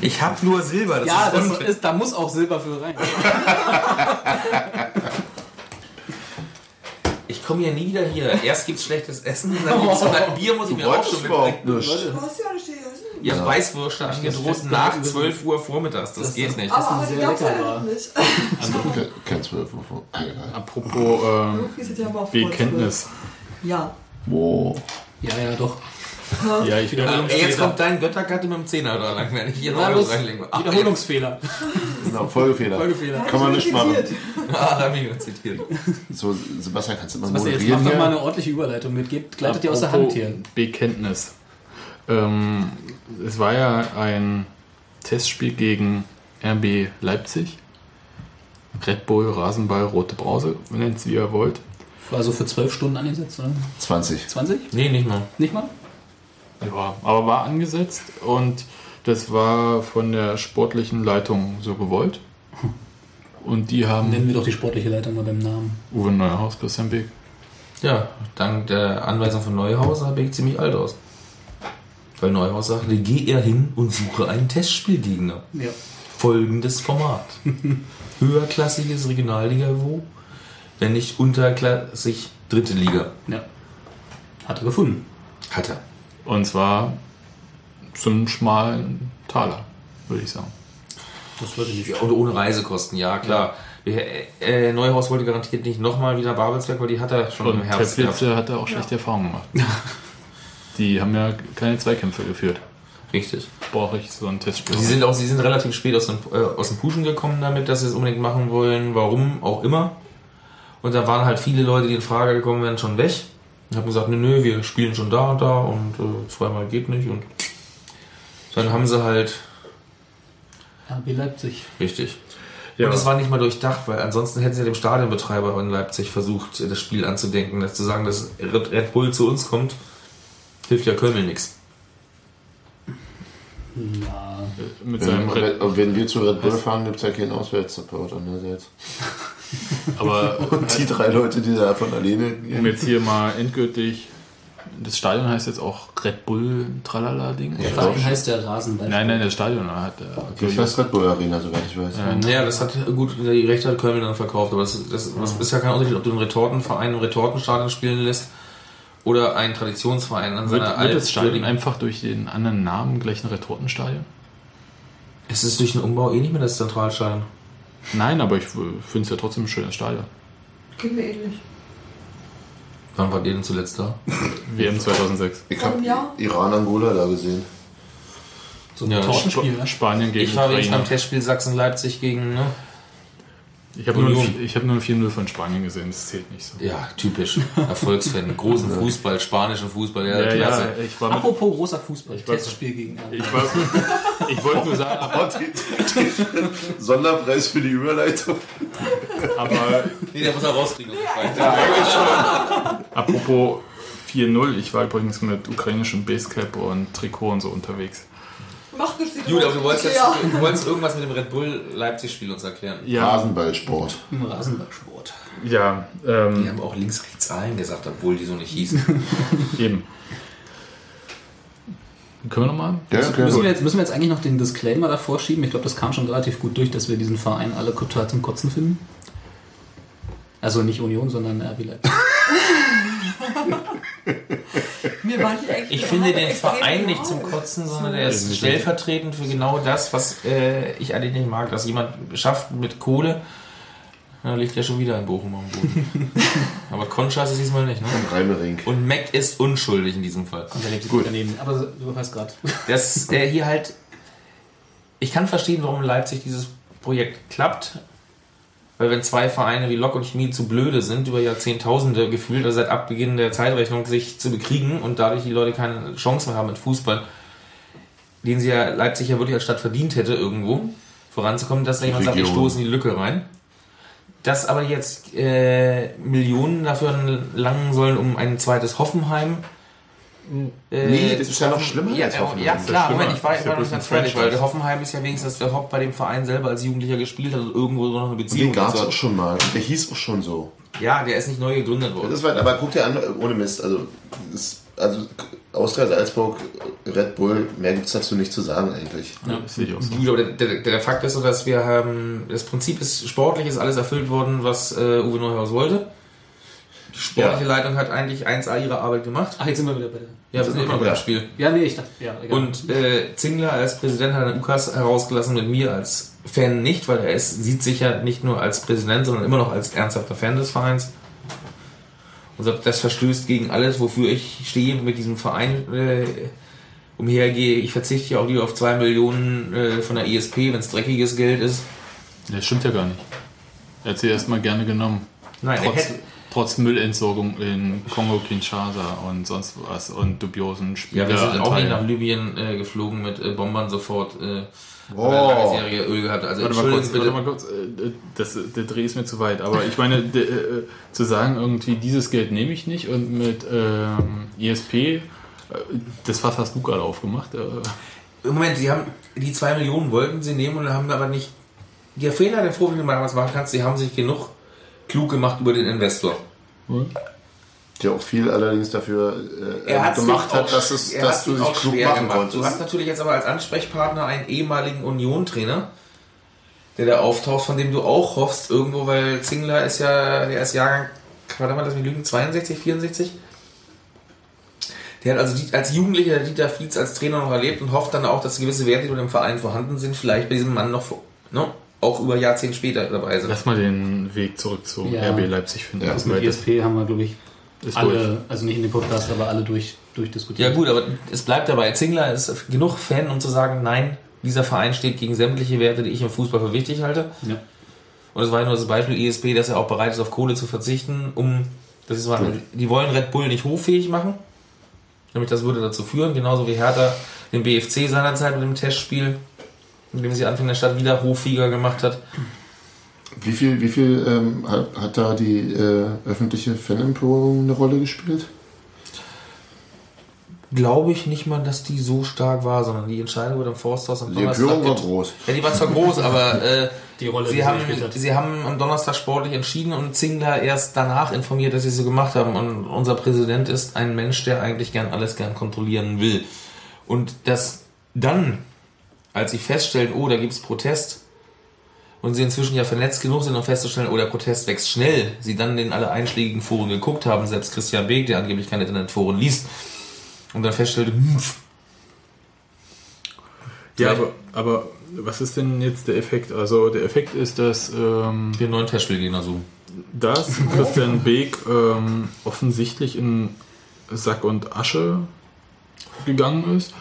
Ich hab nur Silber, das Ja, ist das ist, da muss auch Silber für rein. Ich komme ja nie wieder hier. Erst gibt's schlechtes Essen, dann gibt's ein Bier, muss ich mir auch Wolltest schon überhaupt mitbringen. nicht. Du hast ja nicht Essen. Ihr habt Weißwürste angedroht nach gewesen. 12 Uhr vormittags. Das, Das- geht nicht. Aber, aber die sehr gab's lecker ja war. nicht. Ke- Kein Zwölf Uhr vor. Egal. Apropos ähm, ja aber Bekenntnis. Ja. Wow. Ja, ja, doch. Ja, ich Ey, wiederhole jetzt kommt dein Göttergatte mit dem Zehner da lang, wenn ich hier noch Ja, Euro das reinlege. Wiederholungsfehler. Genau, Folgefehler. Folgefehler. Kann man nicht machen. Ah, da habe ich nur zitiert. So, Sebastian, kannst du mal Was jetzt moderieren macht doch mal eine ordentliche Überleitung mit. Gebt, gleitet ihr aus der Apropos Hand hier. Bekenntnis. Ähm, es war ja ein Testspiel gegen RB Leipzig. Red Bull, Rasenball, Rote Brause, nennt es wie ihr wollt. War so für zwölf Stunden angesetzt, oder? 20. 20? Nee, nicht mal. Nicht mal? Ja, aber war angesetzt und das war von der sportlichen Leitung so gewollt. Und die haben Nennen wir doch die sportliche Leitung mal beim Namen. Uwe Neuhaus, Christian Beek. Ja, dank der Anweisung von Neuhaus sah ich ziemlich alt aus. Weil Neuhaus sagte, geh er hin und suche einen Testspielgegner. Ja. Folgendes Format. Höherklassiges Regionalliga-Niveau, wenn nicht unterklassig dritte Liga. ja. Hat er gefunden. Hat er. Und zwar zum schmalen Taler, würde ich sagen. Das würde ich nicht. Und ohne Reisekosten, ja klar. Wir- Äh, Neuhaus wollte garantiert nicht nochmal wieder Babelsberg, weil die hat er schon Und im Herbst gehabt. hat er auch schlechte Erfahrungen gemacht. Die haben ja keine Zweikämpfe geführt. Richtig. Brauche ich so ein Testspiel. Sie sind auch, sie sind relativ spät aus dem, äh, aus dem Puschen gekommen damit, dass sie es unbedingt machen wollen, warum auch immer. Und da waren halt viele Leute, die in Frage gekommen wären, schon weg. Und haben gesagt, nö, nö, wir spielen schon da und da und äh, zweimal geht nicht. Und dann haben sie halt RB Leipzig. Richtig. Ja. Und es war nicht mal durchdacht, weil ansonsten hätten sie dem Stadionbetreiber in Leipzig versucht, das Spiel anzudenken, dass zu sagen, dass Red Bull zu uns kommt, hilft ja Köln nichts. Ja, Mit seinem Wenn, Red, wenn wir zu Red Bull fahren, gibt es ja keinen Auswärtssupport andererseits. aber Und die drei Leute, die da von alleine um gehen. jetzt hier mal endgültig, das Stadion heißt jetzt auch Red Bull Tralala Ding? Ja? Verein heißt der Rasenball. Nein, nein, das Stadion hat äh, Das heißt Red Bull Arena, soweit ich weiß. Ja, das hat gut, die Rechte hat Köln dann verkauft, aber das, das, das ist ja kein Unterschied, ob du einen Retortenverein im Retortenstadion spielen lässt oder einen Traditionsverein an Wird, seiner wird das Stadion einfach durch den anderen Namen gleich ein Retortenstadion? Es ist durch den Umbau eh nicht mehr das Zentralstadion. Nein, aber ich finde es ja trotzdem ein schönes Stadion. Geht mir ähnlich. Wann wart ihr denn zuletzt da? WM 2006. Ich habe Jahr? Iran-Angola da gesehen. So ein Ja, Tortenspiel, ne? Spanien gegen Ich war wenigstens Ukraine. Testspiel Sachsen-Leipzig gegen, ne? Ich habe nur, ich hab nur ein 4-0 von Spanien gesehen, das zählt nicht so. Ja, typisch. Erfolgsfan. Großen Fußball, spanischen Fußball, ja, Ja, klasse. ja, ich war mit, Apropos großer Fußball, weiß- Testspiel gegen RB. ich, war, ich wollte nur sagen, aber, Sonderpreis für die Überleitung. aber Nee, der muss er rauskriegen. jeden Fall. apropos 4-0, ich war übrigens mit ukrainischem Basecap und Trikot und so unterwegs. Mach das die Gut, aber du wolltest, jetzt, Ja. du wolltest irgendwas mit dem Red Bull Leipzig-Spiel uns erklären. Ja, Rasenballsport. Im Rasenballsport. ja Die ähm, haben auch links, rechts Zahlen gesagt, obwohl die so nicht hießen. eben. Können wir nochmal? Ja, Müssen, okay. müssen, wir jetzt, müssen wir jetzt eigentlich noch den Disclaimer davor schieben? Ich glaube, das kam schon relativ gut durch, dass wir diesen Verein alle total zum Kotzen finden. Also nicht Union, sondern RB Leipzig. Mir war die eigentlich Ich finde den Verein nicht zum Kotzen, sondern er ist stellvertretend für genau das, was äh, ich eigentlich nicht mag, dass jemand schafft mit Kohle. Da liegt ja schon wieder ein Bochum am Boden. Aber Concha ist es diesmal nicht, ne? Reimering. Und Mac ist unschuldig in diesem Fall. Und der lebt gut daneben. Aber du weißt gerade. dass der hier halt. Ich kann verstehen, warum in Leipzig dieses Projekt klappt. Weil wenn zwei Vereine wie Lok und Chemie zu blöde sind, über Jahrzehntausende gefühlt, also seit Abbeginn der Zeitrechnung, sich zu bekriegen und dadurch die Leute keine Chance mehr haben mit Fußball, den sie ja Leipzig ja wirklich als Stadt verdient hätte, irgendwo voranzukommen, dass da jemand sagt, ich Region. stoße in die Lücke rein. Dass aber jetzt äh, Millionen dafür langen sollen, um ein zweites Hoffenheim äh, Nee, das ist ja noch schlimmer ja, als ja, Hoffenheim. Ja, klar, schlimmer. Moment, ich war, ja war noch nicht ganz fertig, weil der. Hoffenheim ist ja wenigstens der Haupt bei dem Verein selber als Jugendlicher gespielt hat und irgendwo noch eine Den Beziehung gab es auch schon mal. Der hieß auch schon so. Ja, der ist nicht neu gegründet worden. Das ist weit, aber guck dir an, ohne Mist. Also, ist, also Austria Salzburg, Red Bull, mehr gibt es dazu nicht zu sagen eigentlich. Ja, das sehe ich auch so. Gut, aber der, der, der Fakt ist so, dass wir haben, das Prinzip ist, sportlich ist alles erfüllt worden, was äh, Uwe Neuhaus wollte. Die sportliche Leitung hat eigentlich 1A ihre Arbeit gemacht. Ach, jetzt sind wir wieder bei der. Ja, wir sind immer bei Ja. dem Spiel. Ja, nee, ich dachte, ja, egal. Und äh, Zingler als Präsident hat einen UKAS herausgelassen, mit mir als Fan nicht, weil er ist, sieht sich ja nicht nur als Präsident, sondern immer noch als ernsthafter Fan des Vereins. Und sagt, das verstößt gegen alles, wofür ich stehe mit diesem Verein äh, umhergehe. Ich verzichte ja auch lieber auf zwei Millionen äh, von der ISP, wenn es dreckiges Geld ist. Das stimmt ja gar nicht. Er hat sie erstmal gerne genommen. Nein, er Trotz, hätte, trotz Müllentsorgung in Kongo-Kinshasa und sonst was und dubiosen ja, wir sind auch nicht nach. Libyen äh, geflogen mit äh, Bombern sofort. Äh, Oh. langjährige Öl gehabt. Also Warte mal kurz, bitte. warte mal kurz. äh, Das, der Dreh ist mir zu weit. Aber ich meine, de, äh, zu sagen, irgendwie dieses Geld nehme ich nicht und mit ähm, ESP, äh, das Fass hast du gerade aufgemacht. Äh, Moment, sie haben die zwei Millionen wollten sie nehmen und haben aber nicht. Der Fehler, der Profi, den du damals machen kannst, sie haben sich genug klug gemacht über den Investor. Der auch viel allerdings dafür äh, gemacht hat, dass, es, dass du dich klug machen gemacht. Du konntest. hast natürlich jetzt aber als Ansprechpartner einen ehemaligen Union-Trainer, der da auftaucht, von dem du auch hoffst, irgendwo, weil Zingler ist ja, der ist Jahrgang, warte mal, lass mich lügen, 62, 64? Der hat also die, als Jugendlicher Dieter Fietz als Trainer noch erlebt und hofft dann auch, dass gewisse Werte, die über dem Verein vorhanden sind, vielleicht bei diesem Mann noch vor- ne, auch über Jahrzehnte später dabei sind. lass mal den Weg zurück zu Ja. RB Leipzig finden. Ja, das mit ESP haben wir, glaube ich, ist alle, durch. also nicht in dem Podcast, aber alle durch, durchdiskutiert. Ja gut, aber es bleibt dabei. Zingler ist genug Fan, um zu sagen, nein, dieser Verein steht gegen sämtliche Werte, die ich im Fußball für wichtig halte. Ja. Und es war ja nur das Beispiel ESP, dass er auch bereit ist, auf Kohle zu verzichten, um, das ist mal, die wollen Red Bull nicht hochfähig machen. Nämlich das würde dazu führen, genauso wie Hertha den BFC seinerzeit mit dem Testspiel, mit dem sie Anfang der Stadt wieder hochfähiger gemacht hat. Wie viel, wie viel ähm, hat, hat da die äh, öffentliche Fanempörung eine Rolle gespielt? Glaube ich nicht mal, dass die so stark war, sondern die Entscheidung wurde am Forsthaus am Die Empörung war groß. Ja, die war zwar groß, aber äh, Die Rolle, die sie, sie haben, sie haben am Donnerstag sportlich entschieden und Zingler erst danach informiert, dass sie so gemacht haben. Und unser Präsident ist ein Mensch, der eigentlich gern alles gern kontrollieren will. Und dass dann, als sie feststellen, oh, da gibt's Protest, und sie inzwischen ja vernetzt genug sind, um festzustellen, oh, der Protest wächst schnell, sie dann in alle einschlägigen Foren geguckt haben, selbst Christian Beek, der angeblich keine Internetforen liest, und dann feststellte, hm, Ja, aber, aber was ist denn jetzt der Effekt? Also der Effekt ist, dass, ähm, wir einen neuen Testspielgegner suchen. dass Christian Beek ähm, offensichtlich in Sack und Asche gegangen ist.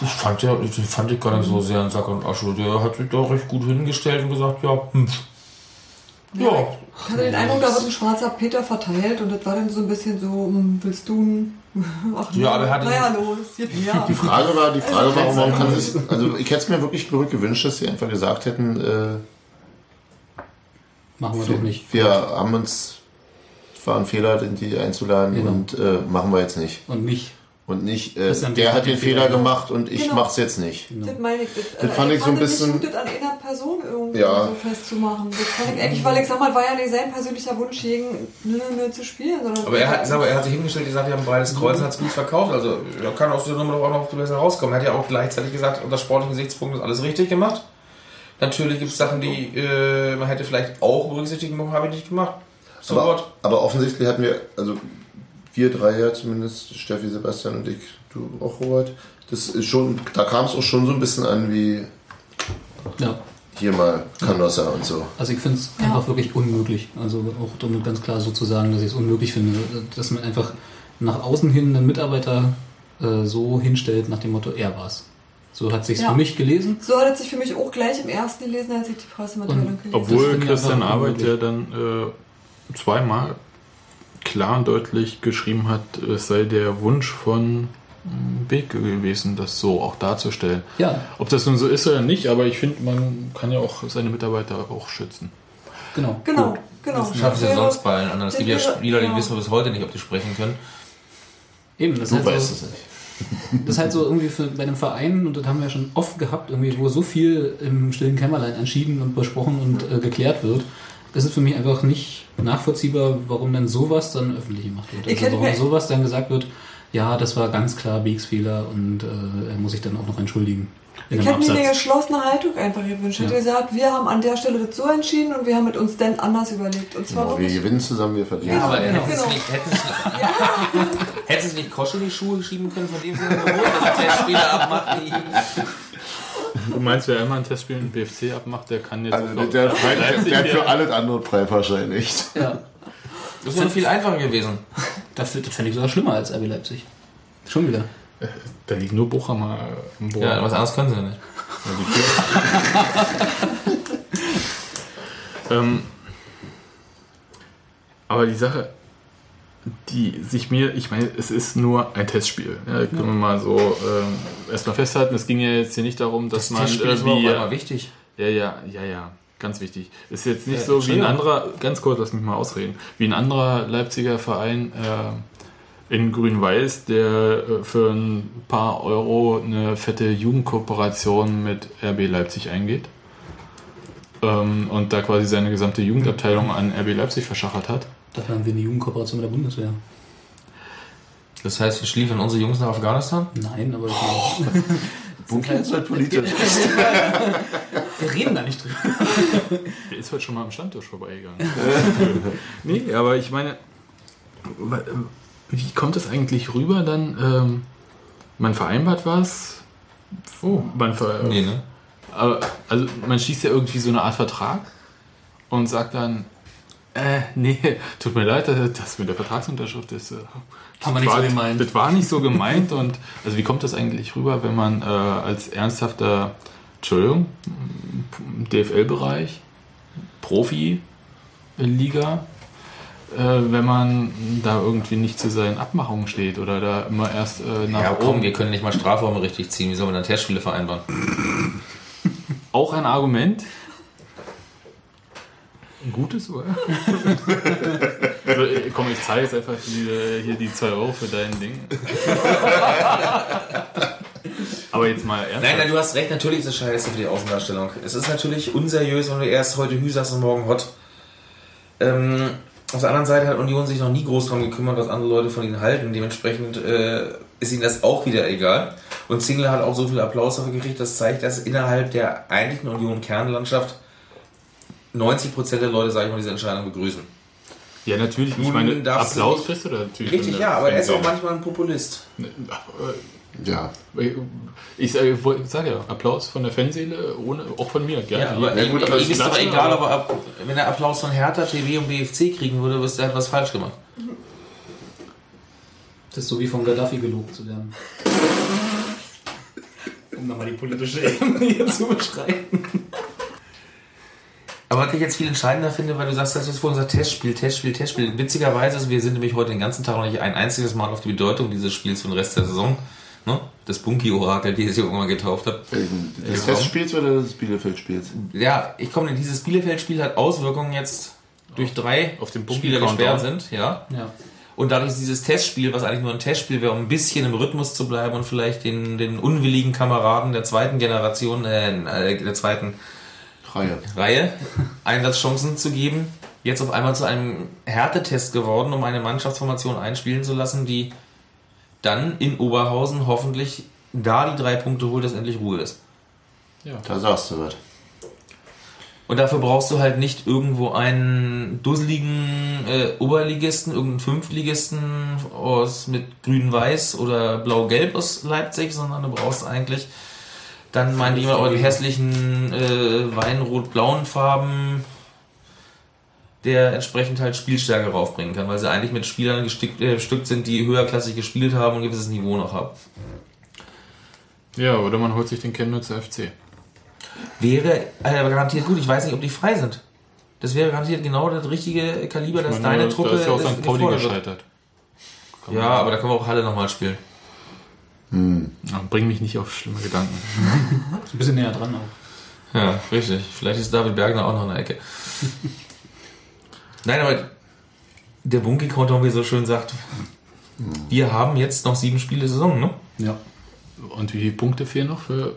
Ich fand ja, ich fand ich gar nicht so sehr in Sack und Asche. Der hat sich da recht gut hingestellt und gesagt, ja, hm. Ja. Ich hatte den Eindruck, da wird ein schwarzer Peter verteilt und das war dann so ein bisschen so, hm, willst du ein... Ach, Ja, aber er Naja, los, her. Die Frage war, die Frage war, warum kann es, also ich hätte es mir wirklich zurück gewünscht, dass sie einfach gesagt hätten, äh, Machen wir doch nicht. wir haben uns, es war ein Fehler, den die einzuladen Genau. und äh, machen wir jetzt nicht. Und nicht. Und nicht, äh, der hat den Fehler gemacht und ich Genau. mach's jetzt nicht. Das meine ich. Das, Das fand ich so ein bisschen- gut, das an einer Person irgendwie Ja. so festzumachen. Das fand ich eigentlich, weil ich sag mal, war ja nicht sein persönlicher Wunsch, gegen nö, nö, zu spielen. Sondern Aber er hat, sag mal, er hat sich hingestellt, gesagt, wir haben ein breites Kreuz und hat es gut verkauft. Also er kann aus der Nummer doch auch noch besser rauskommen. Er hat ja auch gleichzeitig gesagt, unter sportlichen Gesichtspunkten ist alles richtig gemacht. Natürlich gibt es Sachen, die äh, man hätte vielleicht auch berücksichtigen müssen, habe ich nicht gemacht. So Aber, aber offensichtlich hatten wir, also wir drei ja zumindest, Steffi, Sebastian und ich, du auch, Robert, das ist schon, da kam es auch schon so ein bisschen an wie Ja. hier mal Canossa und so. Also ich finde es einfach wirklich unmöglich. Also auch damit ganz klar so zu sagen, dass ich es unmöglich finde, dass man einfach nach außen hin einen Mitarbeiter äh, so hinstellt nach dem Motto, er war's. So hat sich's Ja. für mich gelesen. So hat es sich für mich auch gleich im ersten gelesen, als ich die Pressemitteilung Und gelesen Das Obwohl Christian Arbeit ja dann äh, zweimal klar und deutlich geschrieben hat, es sei der Wunsch von mm, Beek gewesen, das so auch darzustellen. Ja, Ob das nun so ist oder nicht, aber ich finde, man kann ja auch seine Mitarbeiter auch schützen. genau. Genau, genau. Schaffen sie ja sonst bei allen anderen. Es gibt ja das Spieler, die ja. wissen bis heute nicht, ob die sprechen können. Eben, das Du ist, halt weißt so, es nicht. das ist halt so irgendwie für, bei einem Verein, und das haben wir ja schon oft gehabt, irgendwie, wo so viel im stillen Kämmerlein entschieden und besprochen und äh, geklärt wird. Das ist für mich einfach nicht nachvollziehbar, warum dann sowas dann öffentlich gemacht wird. Also warum mir- sowas dann gesagt wird, ja, das war ganz klar Beeks Fehler und äh, er muss sich dann auch noch entschuldigen. In Ich hätte mir eine geschlossene Haltung einfach gewünscht. Ich hätte Ja. gesagt, wir haben an der Stelle das so entschieden und wir haben mit uns dann anders überlegt. Und zwar Genau, wir gewinnen zusammen, wir verlieren. Ja, Aber genau. hätten sie nicht, hätten sie nicht, hätten sie nicht Kosch in die Schuhe schieben können, von dem sie dann geholt, dass der Testspieler abmacht. wie- Du meinst, wer immer ein Testspiel im BFC abmacht, der kann jetzt Also, der, der, frei, der, Leipzig der hat für alles andere frei verscheinigt. Ja, Das wäre viel einfacher gewesen. das, das fände ich sogar schlimmer als RB Leipzig. Schon wieder. Da liegt nur Bochhammer im Boden. Ja, was anderes können sie ja nicht. Ähm, aber die Sache, die sich mir, ich meine, es ist nur ein Testspiel. Ja, können wir mal so ähm, erstmal festhalten. Es ging ja jetzt hier nicht darum, dass man Testspiel ist aber irgendwie. wichtig. Ja, ja, ja, ja. Ganz wichtig. Ist jetzt nicht Ja, so wie ein anderer, ganz kurz, lass mich mal ausreden, wie ein anderer Leipziger Verein äh, in Grün-Weiß, der äh, für ein paar Euro eine fette Jugendkooperation mit RB Leipzig eingeht ähm, und da quasi seine gesamte Jugendabteilung an RB Leipzig verschachert hat. Dafür haben wir eine Jugendkooperation mit der Bundeswehr. Das heißt, wir schliefern unsere Jungs nach Afghanistan? Nein, aber Bunker ist halt politisch. wir reden da nicht drüber. Der ist heute schon mal am Stammtisch vorbeigegangen. nee, aber ich meine, wie kommt es eigentlich rüber dann? Ähm, man vereinbart was. Oh. Man ver Nee, ne? aber, also man schließt ja irgendwie so eine Art Vertrag und sagt dann, äh, nee, tut mir leid, das mit der Vertragsunterschrift ist. Äh, Haben wir nicht so gemeint. Das war nicht so gemeint und also wie kommt das eigentlich rüber, wenn man äh, als ernsthafter, Entschuldigung, DFL-Bereich Profi-Liga, äh, wenn man da irgendwie nicht zu seinen Abmachungen steht oder da immer erst äh, nach Ja, komm, oben. wir können nicht mal Strafräume richtig ziehen. Wie sollen wir dann Testspiele vereinbaren? Auch ein Argument. Ein gutes, oder? so, äh, komm, ich zahle jetzt einfach die, hier die 2 Euro für dein Ding. Aber jetzt mal ernsthaft. Nein, nein, du hast recht, natürlich ist es scheiße für die Außendarstellung. Es ist natürlich unseriös, wenn du erst heute Hü sagst und morgen Hot. Ähm, auf der anderen Seite hat Union sich noch nie groß darum gekümmert, was andere Leute von ihnen halten. Dementsprechend äh, ist ihnen das auch wieder egal. Und Zingler hat auch so viel Applaus dafür gekriegt, das zeigt, dass innerhalb der eigentlichen Union-Kernlandschaft 90% der Leute, sag ich mal, diese Entscheidung begrüßen. Ja, natürlich. Ich meine, du Applaus kriegst du da natürlich. Richtig, ja, aber er ist auch manchmal ein Populist. Ja. Ich sage sag ja, Applaus von der Fanseele, ohne, auch von mir, gerne. Ja, aber, Ja, gut, aber ihm es ist doch egal, aber- ob er, ab- wenn er Applaus von Hertha, TV und BFC kriegen würde, wüsste er etwas falsch gemacht. Das ist so wie von Gaddafi gelobt zu werden. Um nochmal die politische Ebene hier zu beschreiben. Aber was ich jetzt viel entscheidender finde, weil du sagst, das ist vorhin unser Testspiel, Testspiel, Testspiel. Witzigerweise, wir sind nämlich heute den ganzen Tag noch nicht ein einziges Mal auf die Bedeutung dieses Spiels für den Rest der Saison. Ne? Das Bunky-Orakel, die ich irgendwann getauft habe. Des. Testspiels oder des Bielefeld-Spiels? Ja, ich komme, dieses Bielefeld-Spiel hat Auswirkungen jetzt durch drei Auf den Spieler gesperrt sind, ja. Ja. Und dadurch ist dieses Testspiel, was eigentlich nur ein Testspiel wäre, um ein bisschen im Rhythmus zu bleiben und vielleicht den, den unwilligen Kameraden der zweiten Generation, äh, der zweiten Reihe. Reihe Einsatzchancen zu geben, jetzt auf einmal zu einem Härtetest geworden, um eine Mannschaftsformation einspielen zu lassen, die dann in Oberhausen hoffentlich da die drei Punkte holt, dass endlich Ruhe ist. Da sagst du was. Und dafür brauchst du halt nicht irgendwo einen dusseligen äh, Oberligisten, irgendeinen Fünftligisten aus mit grün-weiß oder blau-gelb aus Leipzig, sondern du brauchst eigentlich dann meinen die mal euren hässlichen äh, weinrot-blauen Farben, der entsprechend halt Spielstärke raufbringen kann, weil sie eigentlich mit Spielern gestickt, äh, bestückt sind, die höherklassig gespielt haben und ein gewisses Niveau noch haben. Ja, oder man holt sich den Chemnitzer FC. Wäre äh, aber garantiert gut. Ich weiß nicht, ob die frei sind. Das wäre garantiert genau das richtige Kaliber, dass Ich meine, deine Truppe Da ist ja auch das St. Pauli gescheitert. Ja, aber da können wir auch Halle nochmal spielen. Ja, bring mich nicht auf schlimme Gedanken. Ist ein bisschen näher dran auch. Ja, richtig. Vielleicht ist David Bergner auch noch in der Ecke. Nein, aber der Bunky-Countdown, wie so schön sagt, wir haben jetzt noch sieben Spiele Saison, ne? Ja. Und wie viele Punkte fehlen noch für.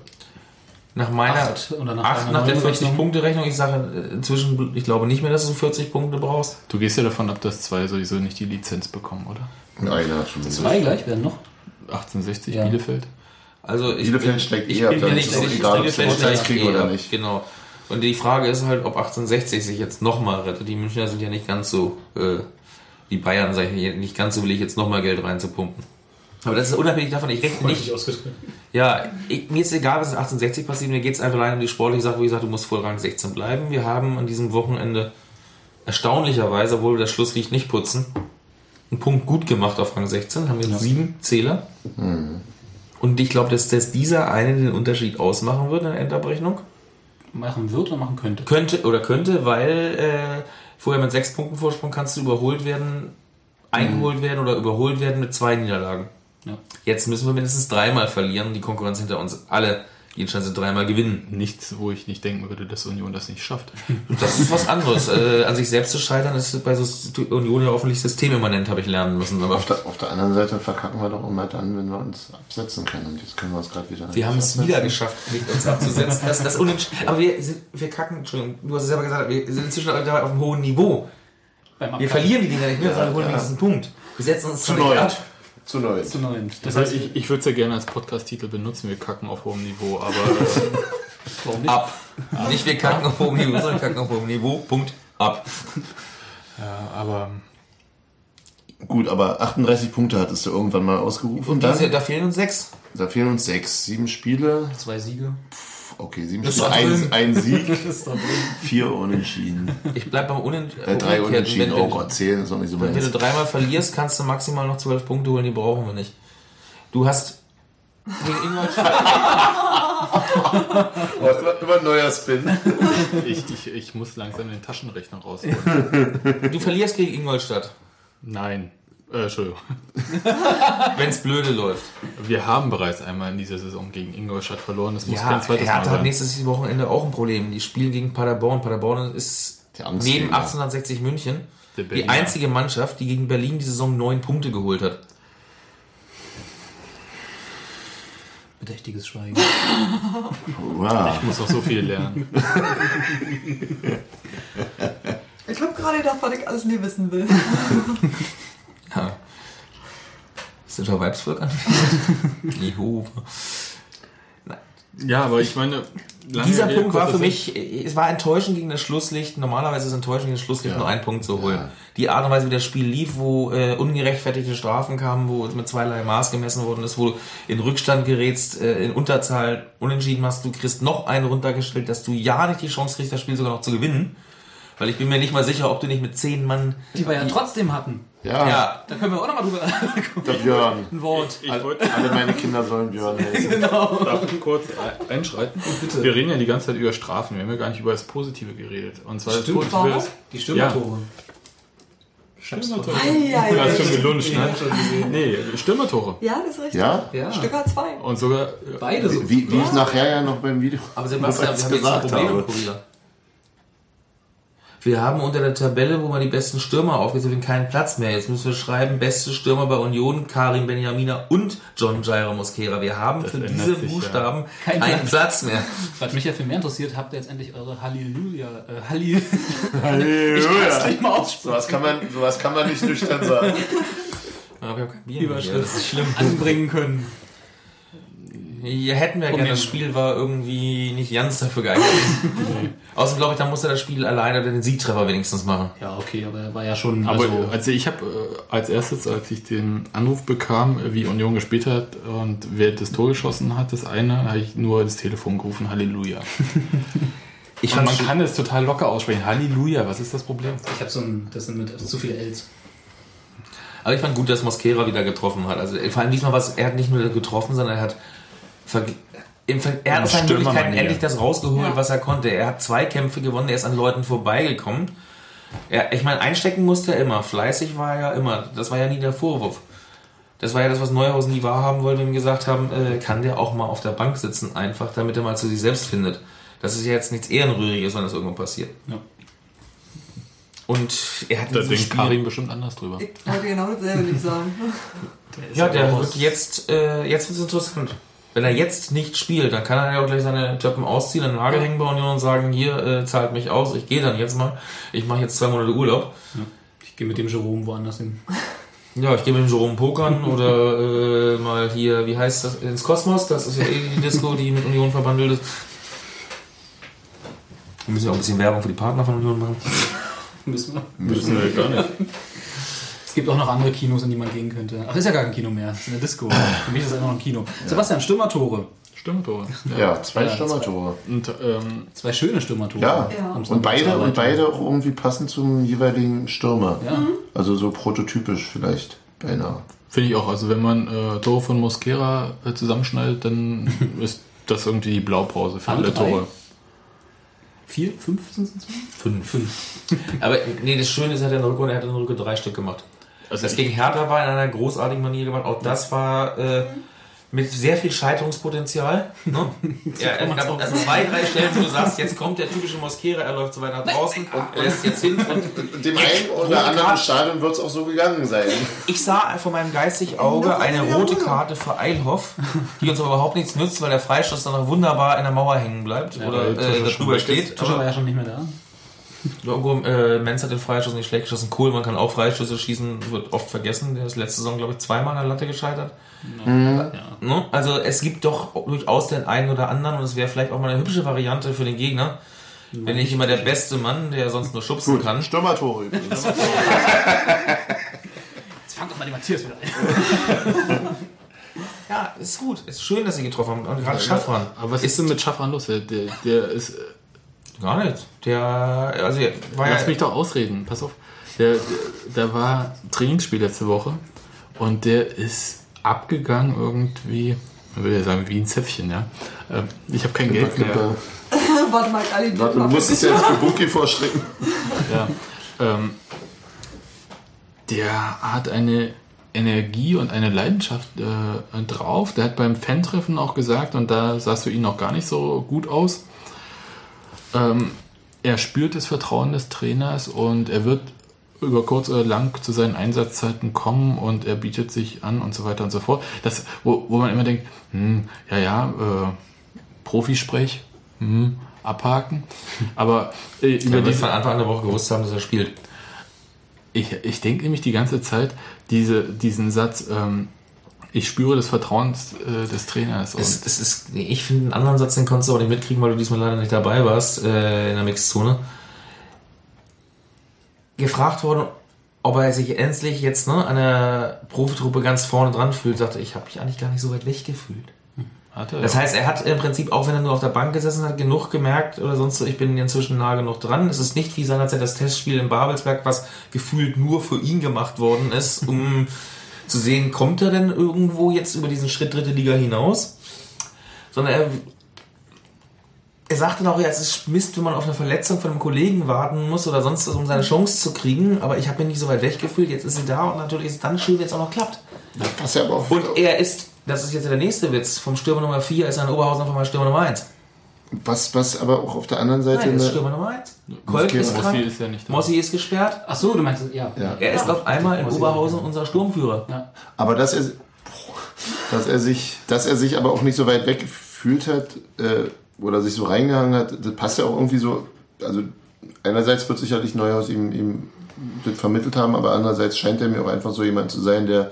Nach meiner Acht oder nach acht nach der neuen Rechnung? 40-Punkte-Rechnung. Ich sage äh, inzwischen, ich glaube nicht mehr, dass du 40 Punkte brauchst. Du gehst ja davon ab, dass zwei sowieso nicht die Lizenz bekommen, oder? Einer hat schon Zwei gleich werden noch. 1860 Ja. Bielefeld. Also ich, Bielefeld steigt ich eh ab, bin nicht, es ich, egal, ob steigt kriegen eh oder nicht. Genau. Und die Frage ist halt, ob 1860 sich jetzt nochmal rettet. Die Münchner sind ja nicht ganz so, äh, die Bayern, sag ich nicht ganz so willig, jetzt nochmal Geld reinzupumpen. Aber das ist unabhängig davon, ich rechne nicht. Ja, ich, mir ist egal, was in 1860 passiert, mir geht es einfach allein um die sportliche Sache, wo ich sage, du musst vor Rang 16 bleiben. Wir haben an diesem Wochenende erstaunlicherweise, obwohl wir das Schlusslicht nicht putzen, einen Punkt gut gemacht auf Rang 16, haben jetzt sieben Zähler. Und ich glaube, dass, dass dieser eine den Unterschied ausmachen wird in der Endabrechnung. Machen wird oder machen könnte. Könnte oder könnte, weil äh, vorher mit sechs Punkten Vorsprung kannst du überholt werden, eingeholt werden oder überholt werden mit zwei Niederlagen. Ja. Jetzt müssen wir mindestens dreimal verlieren, die Konkurrenz hinter uns alle, die Entscheidung sind dreimal gewinnen. Nichts, wo ich nicht denken würde, dass Union das nicht schafft. Das ist was anderes. äh, an sich selbst zu scheitern, ist bei so Union ja hoffentlich systemimmanent, habe ich lernen müssen. Aber Auf der, auf der anderen Seite verkacken wir doch immer dann, wenn wir uns absetzen können. Und jetzt können wir uns gerade wieder. wir haben es wieder geschafft, nicht uns abzusetzen. Das, das aber wir sind, wir kacken, Entschuldigung, du hast es selber gesagt, wir sind inzwischen auf einem hohen Niveau. Wir verlieren die Dinger nicht mehr, sondern holen wenigstens einen Punkt. Wir setzen uns Zu neu. ab. Zu neu. Zu neun. Das heißt, ich, ich würde es ja gerne als Podcast-Titel benutzen, wir kacken auf hohem Niveau, aber äh, Warum nicht? Ab. Nicht wir kacken auf hohem Niveau, sondern wir kacken auf hohem Niveau. Punkt. Ab. ja, aber Gut, aber 38 Punkte hattest du irgendwann mal ausgerufen. Und dann, diese, da fehlen uns sechs. da fehlen uns sechs. Sieben Spiele. Zwei Siege. Okay, Spiele. doch Ein, ein Sieg, vier Unentschieden. Ich bleib beim Unent Äh, drei. Unentschieden. Wenn, Oh wenn, Gott, zählen ist auch nicht so wenn du meins. dreimal verlierst, kannst du maximal noch zwölf Punkte holen, die brauchen wir nicht. Du hast gegen Ingolstadt, Oh, immer, immer ein neuer Spin. Ich, ich, ich muss langsam den Taschenrechner rausholen. Du verlierst gegen Ingolstadt, Nein. Äh, Entschuldigung. wenn es blöde läuft. Wir haben bereits einmal in dieser Saison gegen Ingolstadt verloren. Das muss Ja, kein zweites er Mal hat halt sein. nächstes Wochenende auch ein Problem. Die spielen gegen Paderborn. Paderborn ist neben 1860 München die einzige Mannschaft, die gegen Berlin die Saison neun Punkte geholt hat. Bedächtiges Schweigen. Wow. Ich muss noch so viel lernen. Ich habe gerade gedacht, was ich alles nie wissen will. Ja. Sind wir Weibsvolk an? Jehova. Ja, aber ich meine, Dieser Punkt war für mich, es war enttäuschend gegen das Schlusslicht. Normalerweise ist es enttäuschend gegen das Schlusslicht Ja. nur einen Punkt zu holen. Ja. Die Art und Weise, wie das Spiel lief, wo äh, ungerechtfertigte Strafen kamen, wo es mit zweierlei Maß gemessen worden ist, wo du in Rückstand gerätst, äh, in Unterzahl unentschieden machst, du kriegst noch einen runtergestellt, dass du ja nicht die Chance kriegst, das Spiel sogar noch zu gewinnen. Weil ich bin mir nicht mal sicher, ob du nicht mit zehn Mann. Die wir ja trotzdem hatten. Ja, Ja, Da können wir auch nochmal drüber der Björn. ein Wort. Ich wollte Alle meine Kinder sollen Björn heißen. darf ich kurz einschreiten. Wir reden ja die ganze Zeit über Strafen. Wir haben ja gar nicht über das Positive geredet. Und zwar Stimmt, das Positive ist, Die Stürmertore. Stürmertore. Eieiei. Du hast schon gelunscht, ne? Nee, Stürmertore. Ja, das ist richtig. Ja? Ja, Stücker 2. Und sogar beide so. Wie, wie ich nachher ja noch beim Video aber Sebastian, wir was haben jetzt ein gesagt Problem habe. Wir haben unter der Tabelle, wo man die besten Stürmer aufgesucht keinen Platz mehr. Jetzt müssen wir schreiben, beste Stürmer bei Union, Karim Benjamina und John Jairo Mosquera. Wir haben Das für diese sich, Buchstaben Kein keinen Platz. Platz mehr. Was mich ja viel mehr interessiert, habt ihr jetzt endlich eure Halleluja, äh, Halli, Halleluja. nicht mal aussprechen, Sowas kann man, sowas kann man nicht nüchtern sagen. Aber wir haben kein Bier mehr. Überschrift Das ist schlimm. anbringen können. Hier hätten wir gerne, Probieren. das Spiel war irgendwie nicht ganz dafür geeignet. Außerdem glaube ich, da musste das Spiel alleine den Siegtreffer wenigstens machen. Ja, okay, aber er war ja schon, Aber also, also ich habe äh, als erstes, als ich den Anruf bekam, äh, wie Union gespielt hat und wer das Tor geschossen hat, das eine, habe ich nur das Telefon gerufen, Halleluja. Ich Und man kann es total locker aussprechen. Halleluja, was ist das Problem? ich habe so ein, das sind mit zu viele Ls. Aber ich fand gut, dass Mosquera wieder getroffen hat. Also vor allem diesmal was, er hat nicht nur getroffen, sondern er hat er hat aus seinen. Möglichkeiten endlich das rausgeholt, Ja. was er konnte. Er hat zwei Kämpfe gewonnen, er ist an Leuten vorbeigekommen. Er, ich meine, einstecken musste er immer. Fleißig war er ja immer. Das war ja nie der Vorwurf. Das war ja das, was Neuhausen nie wahrhaben wollte, wenn wir gesagt haben, äh, kann der auch mal auf der Bank sitzen, einfach, damit er mal zu sich selbst findet. Das ist ja jetzt nichts Ehrenrühriges, wenn das irgendwo passiert. Ja. Und er hat in Da denkt Spiel- Karim bestimmt anders drüber. Ich wollte genau dasselbe nicht sagen. Ja, der wird jetzt, äh, jetzt wird es interessant. Wenn er jetzt nicht spielt, dann kann er ja auch gleich seine Töppen ausziehen, einen Nagel hängen bei Union und sagen, hier, äh, zahlt mich aus, ich gehe dann jetzt mal. Ich mache jetzt zwei Monate Urlaub. Ich gehe mit dem Jerome woanders hin. Ja, ich gehe mit dem Jerome pokern oder äh, mal hier, wie heißt das, ins Kosmos. Das ist ja eh die Disco, die mit Union verbandelt ist. Wir müssen ja auch ein bisschen Werbung für die Partner von Union machen. Müssen wir. Müssen wir gar nicht. Es gibt auch noch andere Kinos, in die man gehen könnte. Ach, ist ja gar kein Kino mehr. Es ist eine Disco. Für mich ist es einfach noch ein Kino. Sebastian, Stürmertore. Stürmertore. Ja, zwei Ja, Stürmertore. Und ähm, Zwei schöne Stürmertore. Ja. Ja. Und noch beide, und beide auch irgendwie passend zum jeweiligen Stürmer. Ja. Also so prototypisch vielleicht. Beinahe. finde ich auch, also wenn man äh, Tore von Mosquera äh, zusammenschneidet, dann ist das irgendwie die Blaupause für Alle? Tore. Vier, fünf sind es? Fünf. Fünf. Aber nee, das Schöne ist, er hat in der Rückrunde, er hat in der Rückrunde drei Stück gemacht. Also Das gegen Hertha war in einer großartigen Manier gemacht. Auch das war äh, mit sehr viel Scheiterungspotenzial. Ne? ja, es gab also zwei, drei Stellen, wo du sagst, jetzt kommt der typische Mosquera, er läuft so weit nach draußen und lässt jetzt hin. Und Dem einen oder anderen Karte. Stadion wird es auch so gegangen sein. ich sah vor meinem geistigen Auge eine rote Karte für Eilhoff, die uns aber überhaupt nichts nützt, weil der Freistoß dann noch wunderbar in der Mauer hängen bleibt oder weil Tusche äh, da schon drüber weg steht. Tusche war ja schon nicht mehr da. Irgendwo, äh, Menz hat den Freistoß nicht schlecht geschossen. Kohlmann kann auch Freistöße schießen, wird oft vergessen. Der ist letzte Saison, glaube ich, zweimal an der Latte gescheitert. Ja. Ne? Also es gibt doch durchaus den einen oder anderen und es wäre vielleicht auch mal eine hübsche Variante für den Gegner. Wenn nicht immer der beste Mann, der sonst nur schubsen kann. Stürmertore übrigens. Jetzt fang doch mal die Matthias wieder ein. Ja, ist gut. Ist schön, dass sie getroffen haben. Und gerade Schaffran. Aber was ist denn mit Schaffran los? Der, der, der ist. Gar nicht. Der, also war Lass ja, mich doch ausreden, pass auf. Der, der, der war Trainingsspiel letzte Woche und der ist abgegangen irgendwie. Man will ja sagen, wie ein Zäpfchen, ja. Ähm, Ich habe kein Geld mehr. Warte mal, Ali, Warte, du musst es jetzt für Bunky vorschrecken. Ja. Ähm, der hat eine Energie und eine Leidenschaft äh, drauf. Der hat beim Fan-Treffen auch gesagt, und da sahst du ihn noch gar nicht so gut aus. Ähm, er spürt das Vertrauen des Trainers und er wird über kurz oder lang zu seinen Einsatzzeiten kommen und er bietet sich an und so weiter und so fort. Das, wo, wo man immer denkt, hm, ja, ja, äh, Profisprech, hm, abhaken. Aber äh, über Ja, diese von Anfang an der Woche gewusst haben, dass er spielt. ich, ich denke nämlich die ganze Zeit diese, diesen Satz, ähm, ich spüre das Vertrauen des, äh, des Trainers. Es, es ist, ich finde, einen anderen Satz, den konntest du auch nicht mitkriegen, weil du diesmal leider nicht dabei warst äh, in der Mixzone. Gefragt worden, ob er sich endlich jetzt ne, an der Profitruppe ganz vorne dran fühlt, sagte ich, habe mich eigentlich gar nicht so weit weg gefühlt. hat er, Das heißt, er hat im Prinzip, auch wenn er nur auf der Bank gesessen hat, genug gemerkt oder sonst so, ich bin inzwischen nah genug dran. Es ist nicht wie seinerzeit das Testspiel in Babelsberg, was gefühlt nur für ihn gemacht worden ist, um zu sehen, kommt er denn irgendwo jetzt über diesen Schritt dritte Liga hinaus? Sondern er, er sagte noch, ja, es ist Mist, wenn man auf eine Verletzung von einem Kollegen warten muss oder sonst was, um seine Chance zu kriegen, aber ich habe mich nicht so weit weggefühlt, jetzt ist sie da und natürlich ist es dann schön, wenn es auch noch klappt. Ja Und er ist, das ist jetzt der nächste Witz, vom Stürmer Nummer 4 ist er in Oberhausen einfach mal Stürmer Nummer 1. was, was aber auch auf der anderen Seite. Nein, ist Stürmer Nummer 1. Kolk ist Mossi krank, ist ja nicht da. Mossi ist gesperrt. Ach so, du meinst, ja. Ja. Er ist auf einmal in Oberhausen unser Sturmführer. Ja. Aber dass er, dass er sich, dass er sich aber auch nicht so weit weg gefühlt hat äh, oder sich so reingehangen hat, das passt ja auch irgendwie so. Also einerseits wird sicherlich Neuhaus ihm, ihm das vermittelt haben, aber andererseits scheint er mir auch einfach so jemand zu sein, der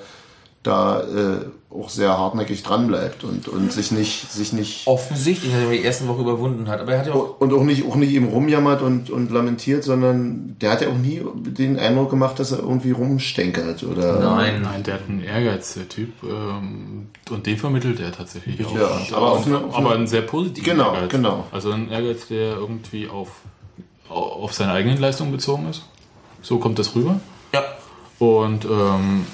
da äh, auch sehr hartnäckig dran bleibt und, und sich nicht, sich nicht Offensichtlich, dass er die ersten Woche überwunden hat. Aber er hat ja auch und auch nicht, auch nicht eben rumjammert und, und lamentiert, sondern der hat ja auch nie den Eindruck gemacht, dass er irgendwie rumstänkert oder. Nein. Nein, der hat einen Ehrgeiz, der Typ. Ähm, und den vermittelt er tatsächlich auch. Ja, aber auf aber, eine- auf aber eine- einen sehr positiven Genau, Ehrgeiz. genau. Also ein Ehrgeiz, der irgendwie auf, auf seine eigenen Leistungen bezogen ist. So kommt das rüber. Ja. Und ähm,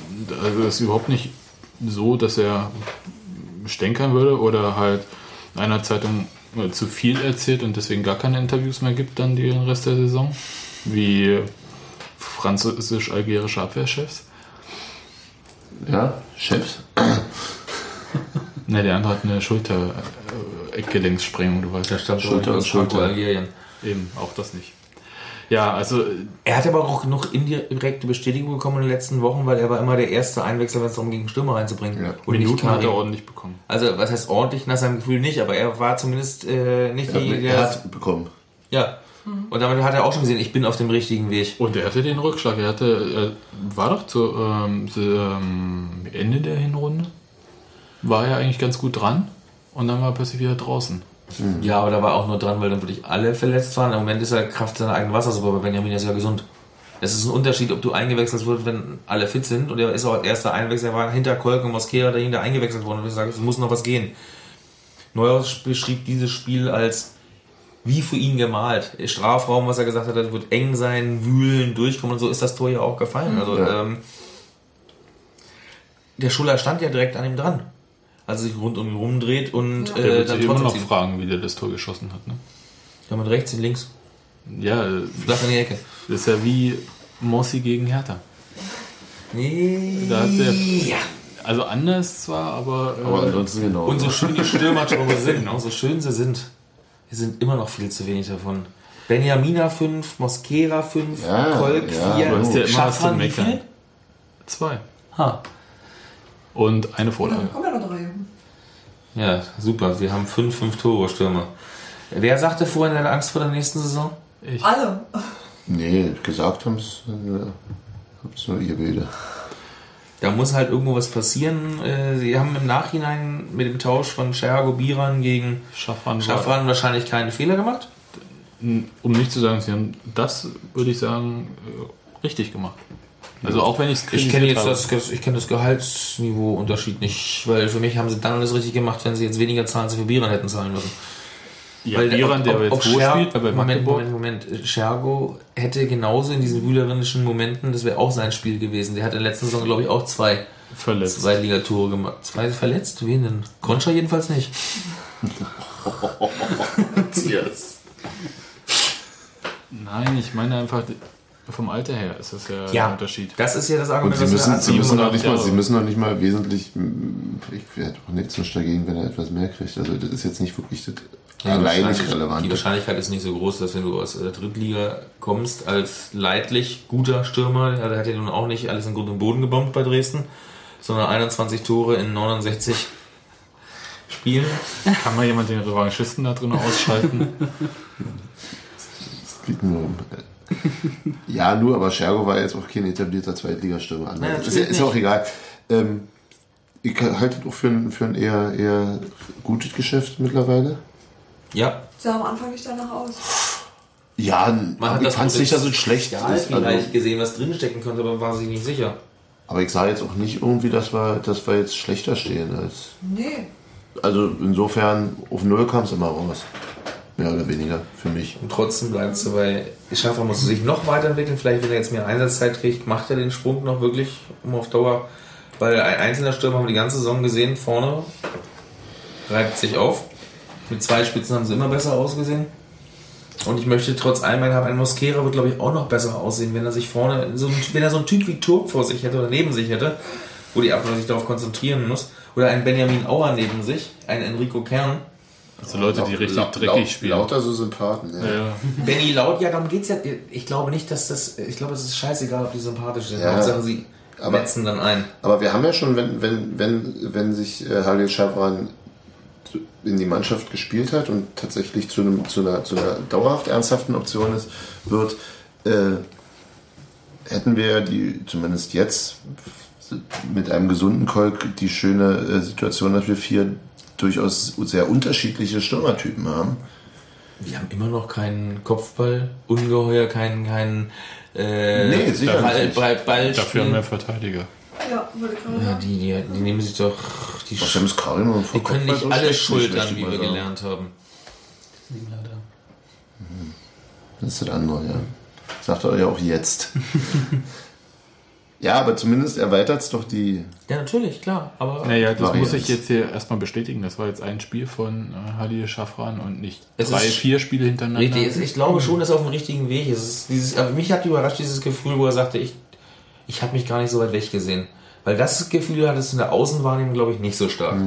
also es ist überhaupt nicht so, dass er stänkern würde oder halt in einer Zeitung äh, zu viel erzählt und deswegen gar keine Interviews mehr gibt dann den Rest der Saison. Wie französisch-algerische Abwehrchefs. Ja, Chefs. Ne, der andere hat eine Schulter-Eckgelenkssprengung, du weißt. Der stammt Schulter und Schulter. Franco-Algerien. Eben, auch das nicht. Ja, also Er hat aber auch noch indirekte Bestätigung bekommen in den letzten Wochen, weil er war immer der erste Einwechsel, wenn es darum ging, Stürmer reinzubringen. Ja. Und Minuten hat er ordentlich bekommen. Also, was heißt ordentlich nach seinem Gefühl nicht, aber er war zumindest äh, nicht Er, die, er der. hat bekommen. Ja. Und damit hat er auch schon gesehen, ich bin auf dem richtigen Weg. Und er hatte den Rückschlag. Er hatte, er war doch zu ähm, zu, ähm, Ende der Hinrunde. War er eigentlich ganz gut dran. Und dann war er plötzlich wieder draußen. Ja, aber da war auch nur dran, weil dann wirklich alle verletzt waren. Im Moment ist er Kraft seiner eigenen Wassersuppe, aber Benjamin ist ja gesund. Es ist ein Unterschied, ob du eingewechselt wirst, wenn alle fit sind. Und er ist auch als erster Einwechsel, er war hinter Kolk und Mosquera derjenige, der eingewechselt wurde. Und ich sage, es muss noch was gehen. Neuhaus beschrieb dieses Spiel als wie für ihn gemalt. Strafraum, was er gesagt hat, das wird eng sein, wühlen, durchkommen und so ist das Tor ja auch gefallen. Also Ja. ähm, der Schuller stand ja direkt an ihm dran. Als er sich rund um ihn rumdreht und Der äh, wird dann sich immer trotzdem noch fragen, wie der das Tor geschossen hat. Ne? Ja, mit rechts und links. Ja, Flach in die Ecke. das ist ja wie Mossi gegen Hertha. Nee. Da hat der, Ja. also anders zwar, aber, äh, Aber ansonsten genau. Und so schön die Stürmertore sind, ne? so schön sie sind, es sind immer noch viel zu wenig davon. Benjamina 5, Mosquera 5, Ja, Kolk ja, 4, du hast ja immer was zu Schaffran wie meckern. viel? zwei. Ha. Und eine Vorlage. Kommen ja noch. Ja, super. Wir haben 5, 5 Tore Stürmer. Wer sagte vorhin, er hat Angst vor der nächsten Saison? Ich. Alle. Nee, gesagt haben es äh, nur ihr Bilder. Da muss halt irgendwo was passieren. Äh, Sie haben im Nachhinein mit dem Tausch von Thiago Biran gegen Schaffran Schaffran wahrscheinlich keine Fehler gemacht. um nicht zu sagen, sie haben das, würde ich sagen, äh, richtig gemacht. Also auch wenn ich es Ich kenne jetzt das, ich kenne das Gehaltsniveau-Unterschied nicht, weil für mich haben sie dann alles richtig gemacht, wenn sie jetzt weniger zahlen, als sie für Biran hätten zahlen müssen. ja, Weil Biran, der jetzt wo Scher- spielt, bei Moment. Moment, Moment. Schergo hätte genauso in diesen wühlerischen Momenten, das wäre auch sein Spiel gewesen. Der hat in der letzten Saison, glaube ich, auch zwei Verletzt. zwei Ligatore gemacht. Zwei verletzt? Wen denn? Concha jedenfalls nicht. Matthias. Nein, ich meine einfach, vom Alter her ist das ja, Ja. ein Unterschied. Das ist ja das Und Argument, sie das wir müssen, sie, müssen noch nicht mal, sie müssen noch nicht mal wesentlich, mm, ich hätte auch nichts dagegen, wenn er etwas mehr kriegt. Also das ist jetzt nicht wirklich das Ja, alleinig wahrscheinlich- relevant. Die Wahrscheinlichkeit ist nicht so groß, dass wenn du aus der Drittliga kommst als leidlich guter Stürmer, der hat ja nun auch nicht alles in Grund und Boden gebombt bei Dresden, sondern 21 Tore in 69 Spielen. Kann mal jemand den Revanchisten da drin ausschalten? Es geht nur um. Ja, nur, aber Schergo war jetzt auch kein etablierter Zweitligastürmer. Also, ist, ja- ist ja auch egal. Ähm, ich halte das auch für ein, für ein eher, eher gutes Geschäft mittlerweile. Ja, Sah am Anfang nicht danach aus. Ja, man hat ich das fand es nicht, dass es schlecht ja, ist. vielleicht Also, gesehen, was drinstecken könnte, aber war sich nicht sicher. aber ich sah jetzt auch nicht irgendwie, dass wir, dass wir jetzt schlechter stehen als. Nee. Also insofern, auf Null kam es immer raus. Mehr oder weniger, für mich. Und trotzdem bleibt es dabei, Schaffer muss sich noch weiterentwickeln. Vielleicht, wenn er jetzt mehr Einsatzzeit kriegt, macht er den Sprung noch wirklich um auf Dauer. Weil ein einzelner Stürmer haben wir die ganze Saison gesehen, vorne reibt sich auf. Mit zwei Spitzen haben sie immer besser ausgesehen. Und ich möchte trotz allem, ein, ein Mosquera wird, glaube ich, auch noch besser aussehen, wenn er sich vorne, so wenn er so einen Typ wie Turk vor sich hätte oder neben sich hätte, wo die Abwehr sich darauf konzentrieren muss. Oder ein Benjamin Auer neben sich, ein Enrico Kern. Also Leute, die richtig Laut- dreckig laut- spielen. Lauter so Sympathen, ja. Ja, Benny Laut, ja, darum geht's ja. Ich glaube nicht, dass das. Ich glaube, es ist scheißegal, ob die sympathisch sind. Ja. Hauptsache, sie Aber- metzen dann ein. Aber wir haben ja schon, wenn, wenn, wenn, wenn sich äh, Halil Schafran in die Mannschaft gespielt hat und tatsächlich zu, einem, zu, einer, zu einer dauerhaft ernsthaften Option ist, wird, äh, hätten wir die, zumindest jetzt, mit einem gesunden Kolk die schöne äh, Situation, dass wir vier durchaus sehr unterschiedliche Stürmertypen haben. Wir haben immer noch keinen Kopfball-Ungeheuer, keinen. keinen äh, Nee, sicherlich Ball, nicht. Ball, Ball Dafür haben wir Verteidiger. Ja, Ja, die, die, die nehmen sich doch. Die, Ach, James Karim und die können nicht Kopfball so alle schultern, wie wir gelernt haben. Leider. Das ist das andere, ja. Sagt er ja auch jetzt. ja, aber zumindest erweitert es doch die. Ja, natürlich, klar. Aber Naja, das Varianz. muss ich jetzt hier erstmal bestätigen. Das war jetzt ein Spiel von äh, Halil Schafran und nicht Es drei, ist- vier Spiele hintereinander. Richtig, es- ich glaube schon, dass er auf dem richtigen Weg ist. Ist dieses, aber mich hat überrascht dieses Gefühl, wo er sagte, ich, ich habe mich gar nicht so weit weg gesehen. Weil das Gefühl hat es in der Außenwahrnehmung, glaube ich, nicht so stark.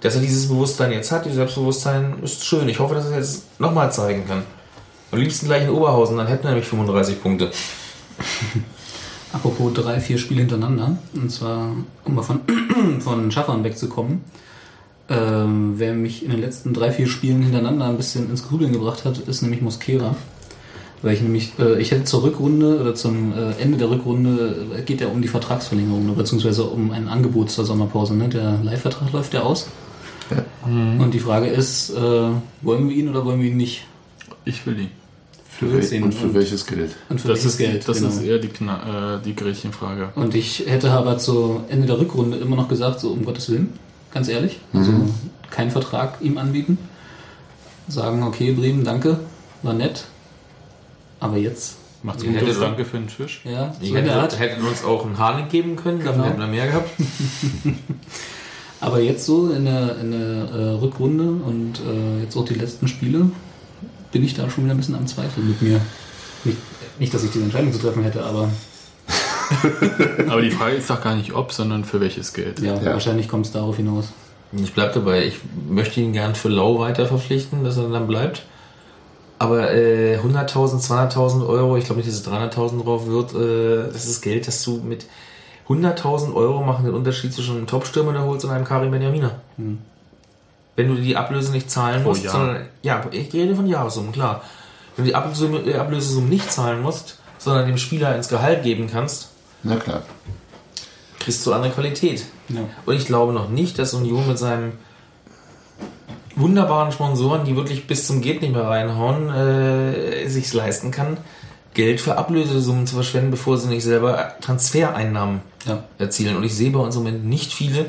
Dass er dieses Bewusstsein jetzt hat, dieses Selbstbewusstsein, ist schön. Ich hoffe, dass er es jetzt nochmal zeigen kann. Am liebsten gleich in Oberhausen, dann hätten wir nämlich 35 Punkte. Apropos drei, vier Spiele hintereinander, und zwar, um mal von, von Schaffern wegzukommen, ähm, wer mich in den letzten drei, vier Spielen hintereinander ein bisschen ins Grübeln gebracht hat, ist nämlich Mosquera. Weil ich nämlich, äh, ich hätte zur Rückrunde oder zum äh, Ende der Rückrunde äh, geht ja um die Vertragsverlängerung, beziehungsweise um ein Angebot zur Sommerpause. Ne? Der Leihvertrag läuft ja aus. Und die Frage ist, äh, wollen wir ihn oder wollen wir ihn nicht? Ich will die. Für 14 und für welches Geld? und für Das welches ist, Geld? das genau. ist eher die, Kna äh, die Gretchenfrage. Und ich hätte aber zu Ende der Rückrunde immer noch gesagt, so um Gottes Willen, ganz ehrlich, also keinen Vertrag ihm anbieten. Sagen, okay, Bremen, danke, war nett. Aber jetzt, Macht's gut, hätte Danke für den Fisch. ja, so Ich hätte, hätten uns auch einen Hahn geben können, dafür Genau. hätten wir mehr gehabt. Aber jetzt so in der, in der äh, Rückrunde und äh, jetzt auch die letzten Spiele, bin ich da schon wieder ein bisschen am Zweifeln mit mir. Nicht, nicht, dass ich diese Entscheidung zu treffen hätte, aber Aber die Frage ist doch gar nicht ob, sondern für welches Geld. ja, Ja. wahrscheinlich kommt es darauf hinaus. Ich bleib dabei. Ich möchte ihn gern für lau weiter verpflichten, dass er dann bleibt. Aber äh, 100.000, 200.000 Euro, ich glaube nicht, dass es 300.000 drauf wird, äh, das ist Geld, das du mit 100.000 Euro machen den Unterschied zwischen einem Top-Stürmer, der holst und einem Karim Benjamina. Wenn du die Ablöse nicht zahlen Pro musst, Jahr. sondern, ja, ich rede von Jahressummen, klar. Wenn du die Ablösesumme, äh, Ablösesumme nicht zahlen musst, sondern dem Spieler ins Gehalt geben kannst, Na klar. kriegst du andere Qualität. Ja. Und ich glaube noch nicht, dass Union mit seinem wunderbaren Sponsoren, die wirklich bis zum Geht nicht mehr reinhauen, äh, sich's leisten kann, Geld für Ablösesummen zu verschwenden, bevor sie nicht selber Transfereinnahmen Ja. erzielen. Und ich sehe bei uns im Moment nicht viele,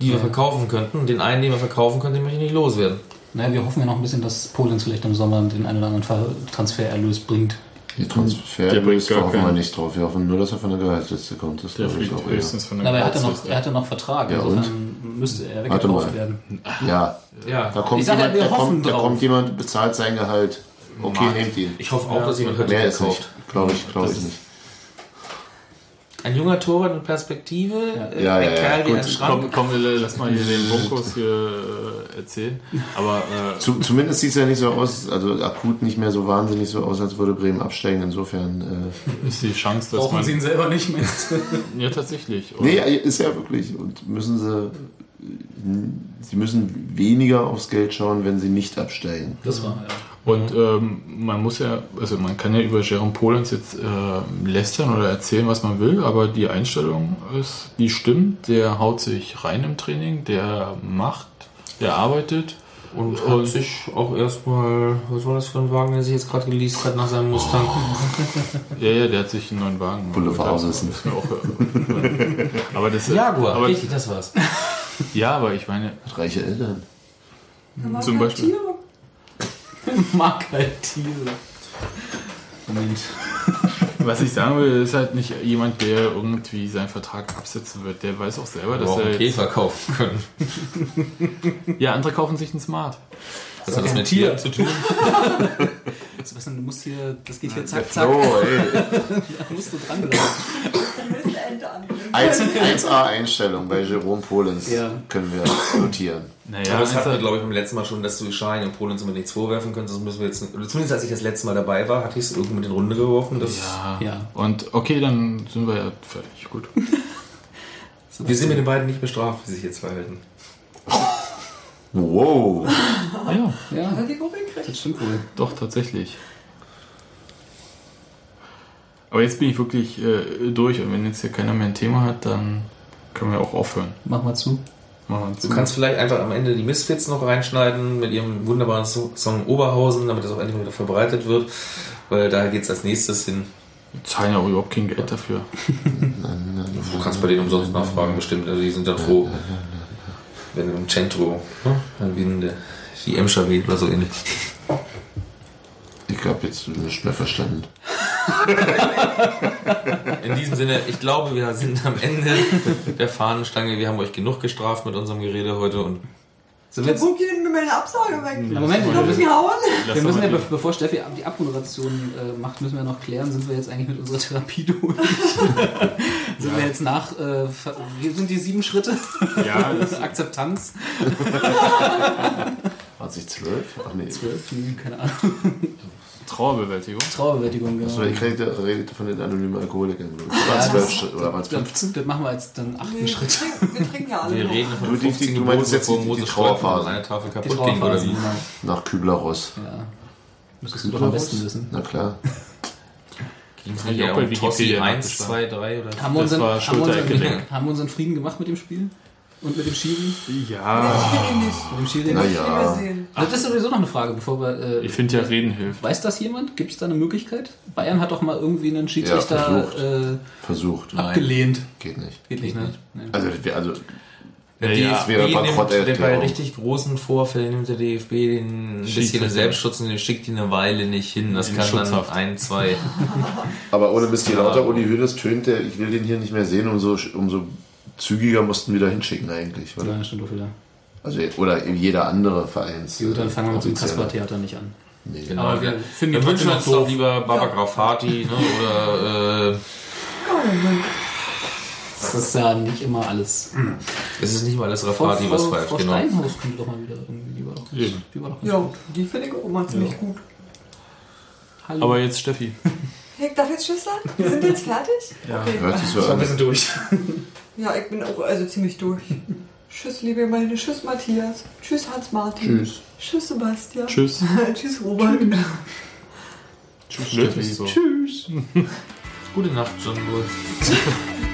die wir verkaufen könnten. Und den einen, den wir verkaufen könnten, den möchte ich nicht loswerden. Naja, wir hoffen ja noch ein bisschen, dass Polen vielleicht im Sommer den einen oder anderen Fall Transfererlös bringt. Die Transfer Der bringt ist gar hoffen wir nicht drauf. Wir hoffen nur, dass er von der Gehaltsliste kommt. Das Der glaube ich fliegt auch eher. höchstens von der Aber er hatte, noch, er hatte noch Vertrag, Ja, insofern müsste er weggekauft werden. Ja, Ja, da kommt Ich sag jemand, wir da hoffen kommt, da kommt jemand, bezahlt sein Gehalt. Okay, nehmt ihn. ich hoffe auch, dass jemand ist kauft. Glaube ich, glaube ich nicht. Ein junger Torwart mit Perspektive, äh, Ja, ein ja, ja. Kerl wie Gut, ein Schrank. Komm, komm, lass mal hier den Bunkos hier äh, erzählen. Aber äh, Zu, zumindest sieht es ja nicht so aus, also akut nicht mehr so wahnsinnig so aus, als würde Bremen absteigen. Insofern. Äh, ist die Chance, dass Brauchen man. sie ihn selber nicht, du? Ja, tatsächlich. Und nee, ist ja wirklich. Und müssen sie. Sie müssen weniger aufs Geld schauen, wenn sie nicht absteigen. Das war, ja. Und ähm, man muss ja, also man kann ja über Jerome Polens jetzt äh, lästern oder erzählen, was man will, aber die Einstellung ist, die stimmt. Der haut sich rein im Training, der macht, der arbeitet. Und Und- hat sich auch erstmal, was war das für ein Wagen, der sich jetzt gerade geleast hat nach seinem Mustang? Ja, ja, der hat sich einen neuen Wagen. Boulevard aussitzen. aber das Jaguar, aber, richtig, das war's. Ja, aber ich meine, Hat reiche Eltern. Zum Beispiel. Mag halt Tiere. Moment. was ich sagen will, ist halt nicht jemand, der irgendwie seinen Vertrag absetzen wird. Der weiß auch selber, dass auch er Käfer kaufen können. Ja, andere kaufen sich einen Smart. Was hat das mit Tieren zu tun? Sebastian, du musst hier, das geht hier zack, zack. Flo, ey. Da musst du dranbleiben. 1, 1A Einstellung bei Jerome Polens Ja. können wir notieren. Naja, Ja, das hatten wir, glaube ich, beim letzten Mal schon, dass du Schein und Polen immer nichts vorwerfen könntest. Das müssen wir jetzt, zumindest als ich das letzte Mal dabei war, hatte ich es irgendwo mit in die Runde geworfen. Ja. Ja. Und okay, dann sind wir ja fertig. Gut. Wir sind mit den beiden nicht bestraft, wie sich jetzt verhalten. Wow. Ja, Ja, Hat die Kurve gekriegt? das stimmt wohl. doch, tatsächlich. Aber jetzt bin ich wirklich äh, durch und wenn jetzt hier keiner mehr ein Thema hat, dann können wir auch aufhören. Mach mal zu. Du kannst vielleicht einfach am Ende die Misfits noch reinschneiden mit ihrem wunderbaren So- Song Oberhausen, damit das auch endlich mal wieder verbreitet wird. Weil da geht es als nächstes hin. zahlen ja auch überhaupt kein Geld dafür. Du kannst bei denen umsonst nachfragen, bestimmt. Also die sind dann froh, wenn im Centro ne, dann wie in der, die Emscher weht oder so ähnlich. Ich habe jetzt nicht mehr verstanden. In diesem Sinne, ich glaube, wir sind am Ende der Fahnenstange. Wir haben euch genug gestraft mit unserem Gerede heute und sind Der jetzt Bunky nimmt mir meine Absage weg. Na, Moment, Ich wir müssen, wir müssen ja, bevor Steffi die Abmoderation äh, macht, müssen wir noch klären, sind wir jetzt eigentlich mit unserer Therapie durch? sind wir jetzt nach, äh, sind die sieben Schritte? Ja, das, Akzeptanz? War sich zwölf? Ach nee. Zwölf? Nee, keine Ahnung. Trauerbewältigung. Trauerbewältigung, genau. So, ich rede, rede von den anonymen Alkoholikern. Ja, War zwölf das- Schritt oder war es Das, 15? das machen wir als dann achten Nee, wir, Schritt. trinken, wir trinken ja alle wir reden von Du, die- 15 du meinst jetzt die- die Trauerphase. Eine Tafel Die kaputt ging oder Trauerphase, wie? genau. Nach Kübler-Ross. Ja. Müsstest du doch am besten wissen. Na klar. Ging es nicht auch bei Wikipedia 1, nachgeschlagen. 2, 3 oder Haben wir, Das unseren, war haben, wir unseren, Schulter-Eckgelenk. haben wir unseren Frieden gemacht mit dem Spiel? Und mit dem Schiri? Ja, Ich will ihn nicht. Mit dem Schiri? Na Ich will ihn ja. mehr sehen. Das ist sowieso noch eine Frage, bevor wir. Äh, ich finde ja Reden hilft. weiß das jemand? Gibt es da eine Möglichkeit? Bayern hat doch mal irgendwie einen Ja, Schiedsrichter versucht. äh, Versucht. abgelehnt. Geht nicht. Geht nicht, ne? Nee. Also, wir- also Der Ja, DFB wäre nimmt Bankrotterklärung. bei richtig großen Vorfällen nimmt der DFB den ein bisschen in Selbstschutz und den schickt ihn eine Weile nicht hin. Das kann dann Schutzhaft. ein, zwei. Aber ohne Mist, je Ja. lauter Uli Hoeneß tönte, ich will den hier nicht mehr sehen, umso, umso zügiger mussten wir da hinschicken eigentlich. Oder? Ja, stimmt auch wieder. Also, oder jeder andere Vereins. Gut, dann fangen wir mit dem. Kasper-Theater nicht an. Nee. Genau. Aber wir wir finden wir wünschen uns doch lieber Baba Grafati ne, oder äh, Das ist ja nicht immer alles. es ist nicht mal alles Rafati, was Frau, pfeift. Frau Genau. Steinhaus könnte doch mal wieder irgendwie. Die war doch, Eben. die war doch ganz Ja, gut. die finde ich auch immer ziemlich gut. Hallo. Aber jetzt Steffi. Hey, darf ich jetzt Tschüss sagen? Wir sind jetzt fertig? Okay. Hört sich so an. sind durch. Ja, ich bin auch also ziemlich durch. Tschüss, liebe Meine. Tschüss, Matthias. Tschüss, Hans-Martin. Tschüss. Tschüss, Sebastian. Tschüss. Tschüss, Robert. Tschüss, Steffi. So. Gute Nacht, John Bull.